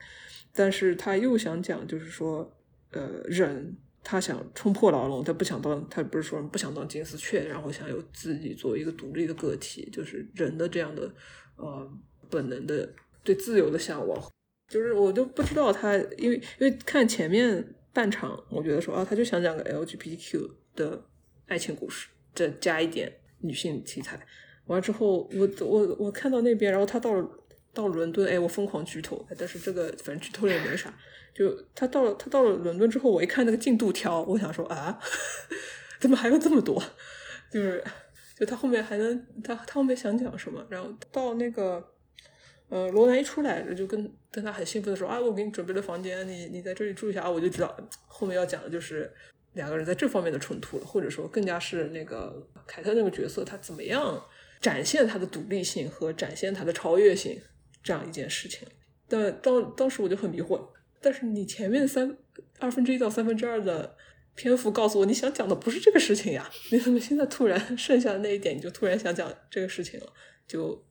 但是他又想讲就是说，呃，人他想冲破牢笼，他不想当，他不是说不想当金丝雀，然后想有自己作为一个独立的个体，就是人的这样的呃本能的对自由的向往，就是我就不知道他，因为因为看前面。半场，我觉得说啊，他就想讲个 LGBTQ 的爱情故事，再加一点女性题材。完了之后，我我我看到那边，然后他到了到伦敦，哎，我疯狂剧透，但是这个反正剧透了也没啥。就他到了他到了伦敦之后，我一看那个进度条，我想说啊，怎么还有这么多？就是就他后面还能他他后面想讲什么？然后到那个。呃，罗南一出来就跟跟他很兴奋的说啊，我给你准备了房间，你你在这里住一下啊，我就知道后面要讲的就是两个人在这方面的冲突了，或者说更加是那个凯特那个角色他怎么样展现他的独立性和展现他的超越性这样一件事情。但当当时我就很迷惑，但是你前面三二分之一到三分之二的篇幅告诉我你想讲的不是这个事情呀，你怎么现在突然剩下的那一点你就突然想讲这个事情了？就。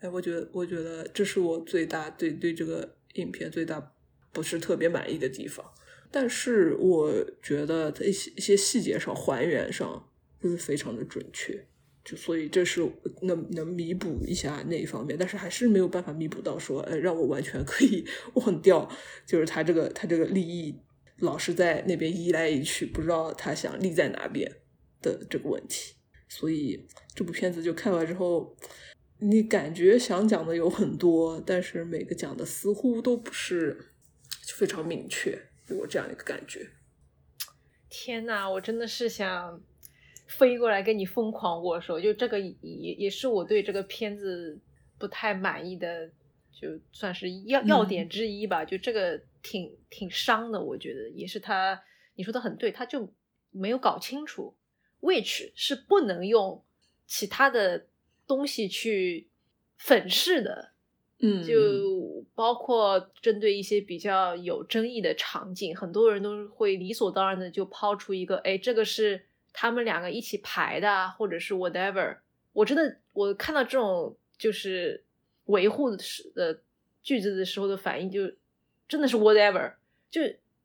哎，我觉得，我觉得这是我最大对对这个影片最大不是特别满意的地方。但是我觉得在一些一些细节上还原上就是非常的准确，就所以这是能能弥补一下那一方面，但是还是没有办法弥补到说，呃，让我完全可以 忘掉，就是他这个他这个利益老是在那边移来移去，不知道他想立在哪边的这个问题。所以这部片子就看完之后。你感觉想讲的有很多，但是每个讲的似乎都不是非常明确，有我这样一个感觉。天呐，我真的是想飞过来跟你疯狂握手。就这个也也是我对这个片子不太满意的，就算是要要点之一吧。就这个挺挺伤的，我觉得也是他。你说的很对，他就没有搞清楚，which 是不能用其他的。东西去粉饰的，嗯，就包括针对一些比较有争议的场景，很多人都会理所当然的就抛出一个，哎，这个是他们两个一起排的，或者是 whatever。我真的，我看到这种就是维护的的句子的时候的反应，就真的是 whatever。就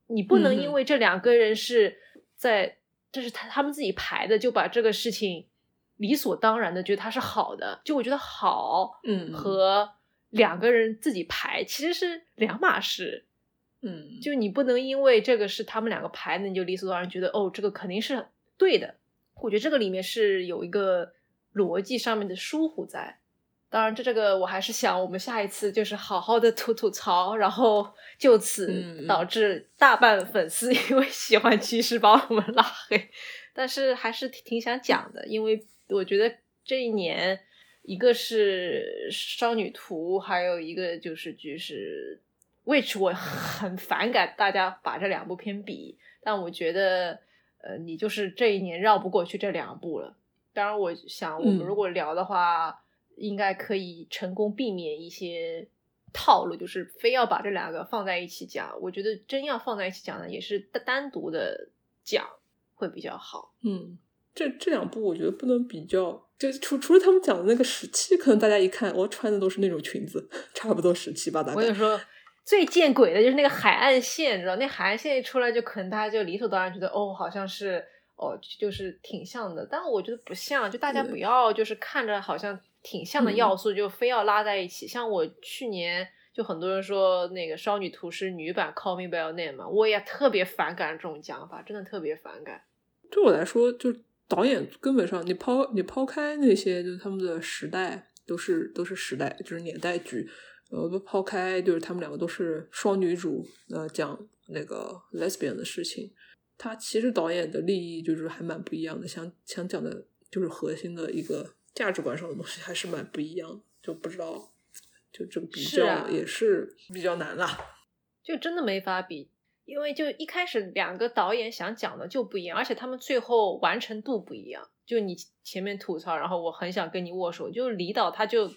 你不能因为这两个人是在这是他他们自己排的，就把这个事情。理所当然的觉得它是好的，就我觉得好，嗯，和两个人自己排其实是两码事，嗯，就你不能因为这个是他们两个排的，你就理所当然觉得哦，这个肯定是对的。我觉得这个里面是有一个逻辑上面的疏忽在。当然，这这个我还是想我们下一次就是好好的吐吐槽，然后就此导致大半粉丝 因为喜欢趋势把我们拉黑，但是还是挺想讲的，因为。我觉得这一年，一个是少女图，还有一个就是就是，which 我很反感大家把这两部片比，但我觉得，呃，你就是这一年绕不过去这两部了。当然，我想我们如果聊的话，应该可以成功避免一些套路，就是非要把这两个放在一起讲。我觉得真要放在一起讲呢，也是单单独的讲会比较好。嗯。这这两部我觉得不能比较，就除除了他们讲的那个时期，可能大家一看，我穿的都是那种裙子，差不多十七八大。我跟你说，最见鬼的就是那个海岸线，你知道，那海岸线一出来，就可能大家就理所当然觉得，哦，好像是，哦，就是挺像的。但我觉得不像，就大家不要就是看着好像挺像的要素，就非要拉在一起。像我去年就很多人说那个少女图是女版 Call Me by Your Name 嘛，我也特别反感这种讲法，真的特别反感。对我来说，就。导演根本上，你抛你抛开那些，就是他们的时代都是都是时代，就是年代剧，呃，都抛开，就是他们两个都是双女主，呃，讲那个 lesbian 的事情，他其实导演的利益就是还蛮不一样的，想想讲的就是核心的一个价值观上的东西还是蛮不一样，就不知道，就这个比较也是比较难啦，就真的没法比。因为就一开始两个导演想讲的就不一样，而且他们最后完成度不一样。就你前面吐槽，然后我很想跟你握手。就李导他就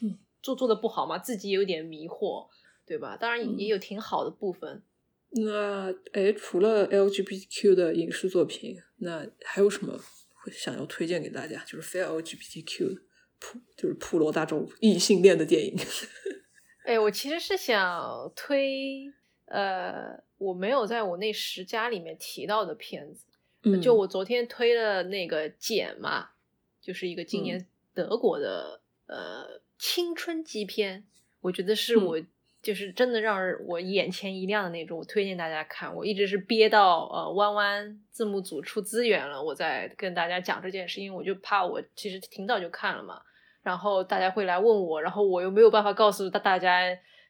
做做的不好嘛，自己有点迷惑，对吧？当然也有挺好的部分。那哎，除了 LGBTQ 的影视作品，那还有什么会想要推荐给大家？就是非 LGBTQ 普，就是普罗大众异性恋的电影。哎，我其实是想推，呃，我没有在我那十家里面提到的片子，嗯就我昨天推了那个《简》嘛，就是一个今年德国的、呃青春基片，我觉得是嗯。我。就是真的让人我眼前一亮的那种，我推荐大家看。我一直是憋到呃弯弯字幕组出资源了，我再跟大家讲这件事，因为我就怕我其实挺早就看了嘛，然后大家会来问我，然后我又没有办法告诉大大家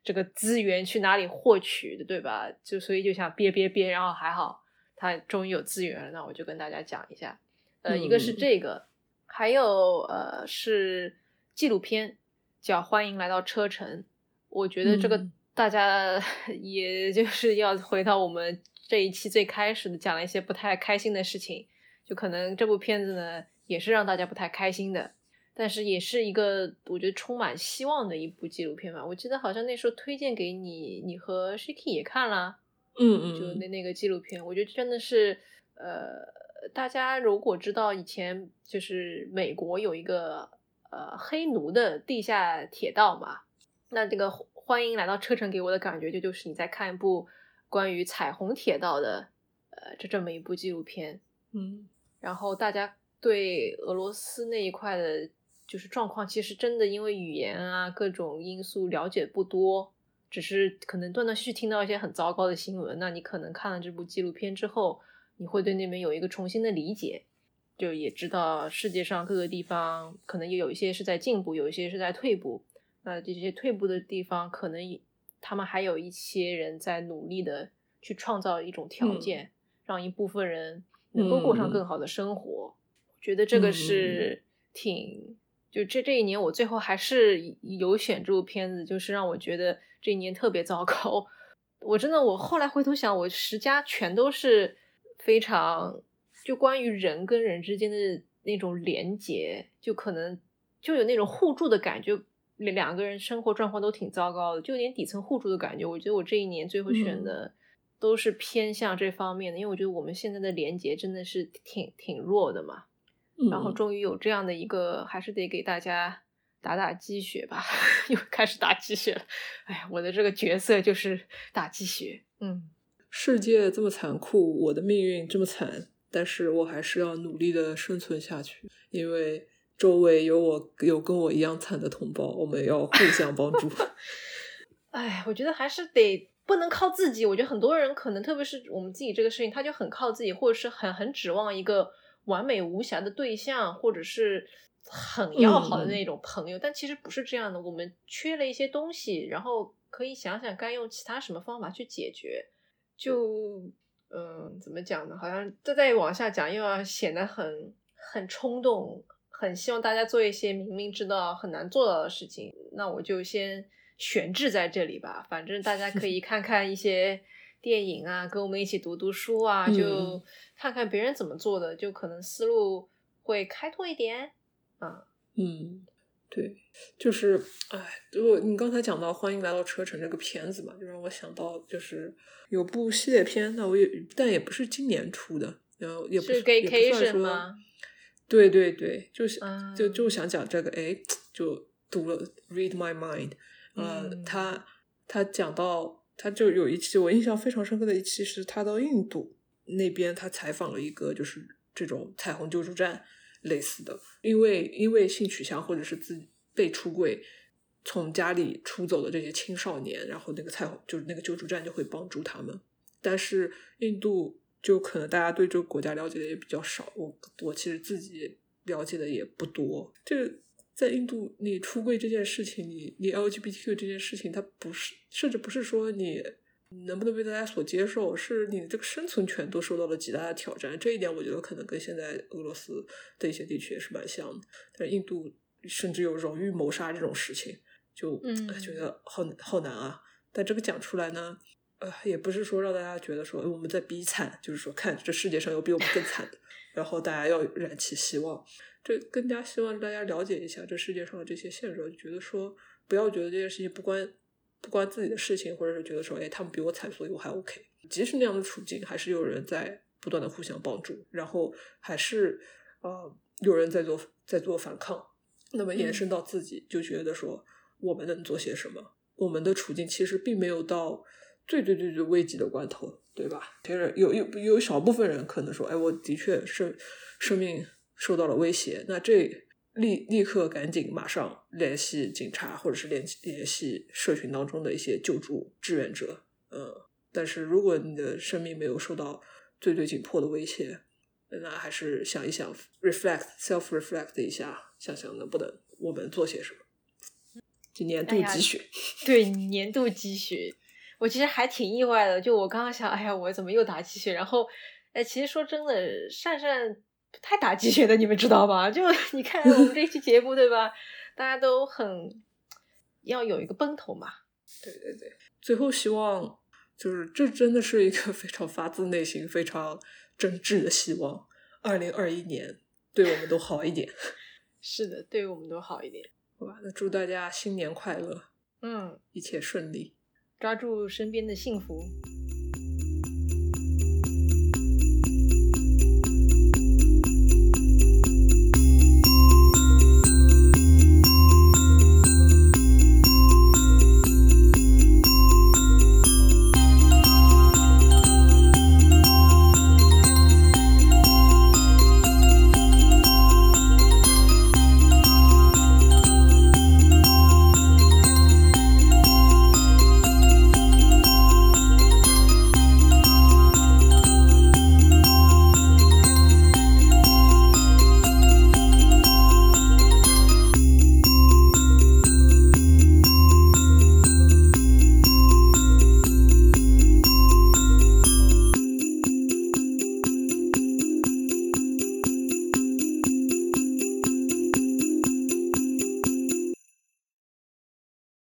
这个资源去哪里获取的，对吧？就所以就想憋憋憋，然后还好他终于有资源了，那我就跟大家讲一下。呃，一个是嗯这个，还有呃是纪录片叫《欢迎来到车臣》。我觉得这个嗯大家 也就是要回到我们这一期最开始的讲了一些不太开心的事情，就可能这部片子呢也是让大家不太开心的，但是也是一个我觉得充满希望的一部纪录片吧。我记得好像那时候推荐给你，你和 Shiki 也看了，嗯就那那个纪录片，我觉得真的是呃，大家如果知道以前就是美国有一个呃黑奴的地下铁道嘛。那这个欢迎来到车臣给我的感觉，就就是你在看一部关于彩虹铁道的，呃，这这么一部纪录片。嗯然后大家对俄罗斯那一块的，就是状况，其实真的因为语言啊各种因素了解不多，只是可能断断续续听到一些很糟糕的新闻。那你可能看了这部纪录片之后，你会对那边有一个重新的理解，就也知道世界上各个地方可能也有一些是在进步，有一些是在退步。那这些退步的地方，可能他们还有一些人在努力的去创造一种条件，让一部分人能够过上更好的生活。我觉得这个是挺，就这这一年我最后还是有选这部片子，就是让我觉得这一年特别糟糕。我真的，我后来回头想，我十佳全都是非常就关于人跟人之间的那种连结，就可能就有那种互助的感觉。两个人生活状况都挺糟糕的，就有点底层互助的感觉。我觉得我这一年最后选的都是偏向这方面的，因为我觉得我们现在的连接真的是挺挺弱的嘛。嗯然后终于有这样的一个，还是得给大家打打鸡血吧。又开始打鸡血了。哎呀，我的这个角色就是打鸡血。嗯，世界这么残酷，我的命运这么惨，但是我还是要努力的生存下去，因为。周围有我有跟我一样惨的同胞，我们要互相帮助。哎，我觉得还是得不能靠自己。我觉得很多人可能，特别是我们自己这个事情，他就很靠自己，或者是很很指望一个完美无瑕的对象，或者是很要好的那种朋友。嗯、但其实不是这样的，我们缺了一些东西，然后可以想想该用其他什么方法去解决。就嗯，怎么讲呢？好像再再往下讲，又要显得很很冲动。很希望大家做一些明明知道很难做到的事情，那我就先悬置在这里吧。反正大家可以 看看一些电影啊，跟我们一起读读书啊，嗯、就看看别人怎么做的，就可能思路会开拓一点。啊，嗯，对，就是，哎，如果你刚才讲到《欢迎来到车城》这个片子嘛，就让我想到就是有部系列片，那我也但也不是今年出的，然后也不是也不算吗？对对对，就是、嗯就就想讲这个，哎，就读了《Read My Mind》，呃，嗯他他讲到，他就有一期我印象非常深刻的一期是他到印度那边，他采访了一个就是这种彩虹救助站类似的，因为因为性取向或者是自被出柜从家里出走的这些青少年，然后那个彩虹就是那个救助站就会帮助他们，但是印度。就可能大家对这个国家了解的也比较少，我我其实自己了解的也不多。这在印度，你出柜这件事情，你你 LGBTQ 这件事情，它不是，甚至不是说你能不能被大家所接受，是你这个生存权都受到了极大的挑战。这一点，我觉得可能跟现在俄罗斯的一些地区也是蛮像的。但印度甚至有荣誉谋杀这种事情，就嗯觉得好好难啊。但这个讲出来呢？呃，也不是说让大家觉得说我们在比惨，就是说看这世界上有比我们更惨的，然后大家要燃起希望。这更加希望大家了解一下这世界上的这些现实，就觉得说不要觉得这件事情不关不关自己的事情，或者是觉得说哎他们比我惨，所以我还 OK。即使那样的处境，还是有人在不断的互相帮助，然后还是呃有人在做在做反抗。那么延伸到自己，就觉得说我们能做些什么？我们的处境其实并没有到最最最最危急的关头，对吧？其实有有有少部分人可能说，哎，我的确是生命。受到了威胁，那这立立刻赶紧马上联系警察，或者是联联系社群当中的一些救助志愿者。嗯，但是如果你的生命没有受到最最紧迫的威胁，那还是想一想，reflect self reflect 一下，想想能不能我们做些什么。就年度积雪，对年度积雪，我其实还挺意外的。就我刚刚想，哎呀，我怎么又打积雪？然后，哎，其实说真的，善善。太打鸡血的，你们知道吗？就 你看我们这期节目，对吧？大家都很要有一个奔头嘛。对对对，最后希望就是这真的是一个 非常发自内心、非常真挚的希望。二零二一年对我们都好一点。是的，对我们都好一点。好吧，那祝大家新年快乐。嗯，一切顺利，抓住身边的幸福。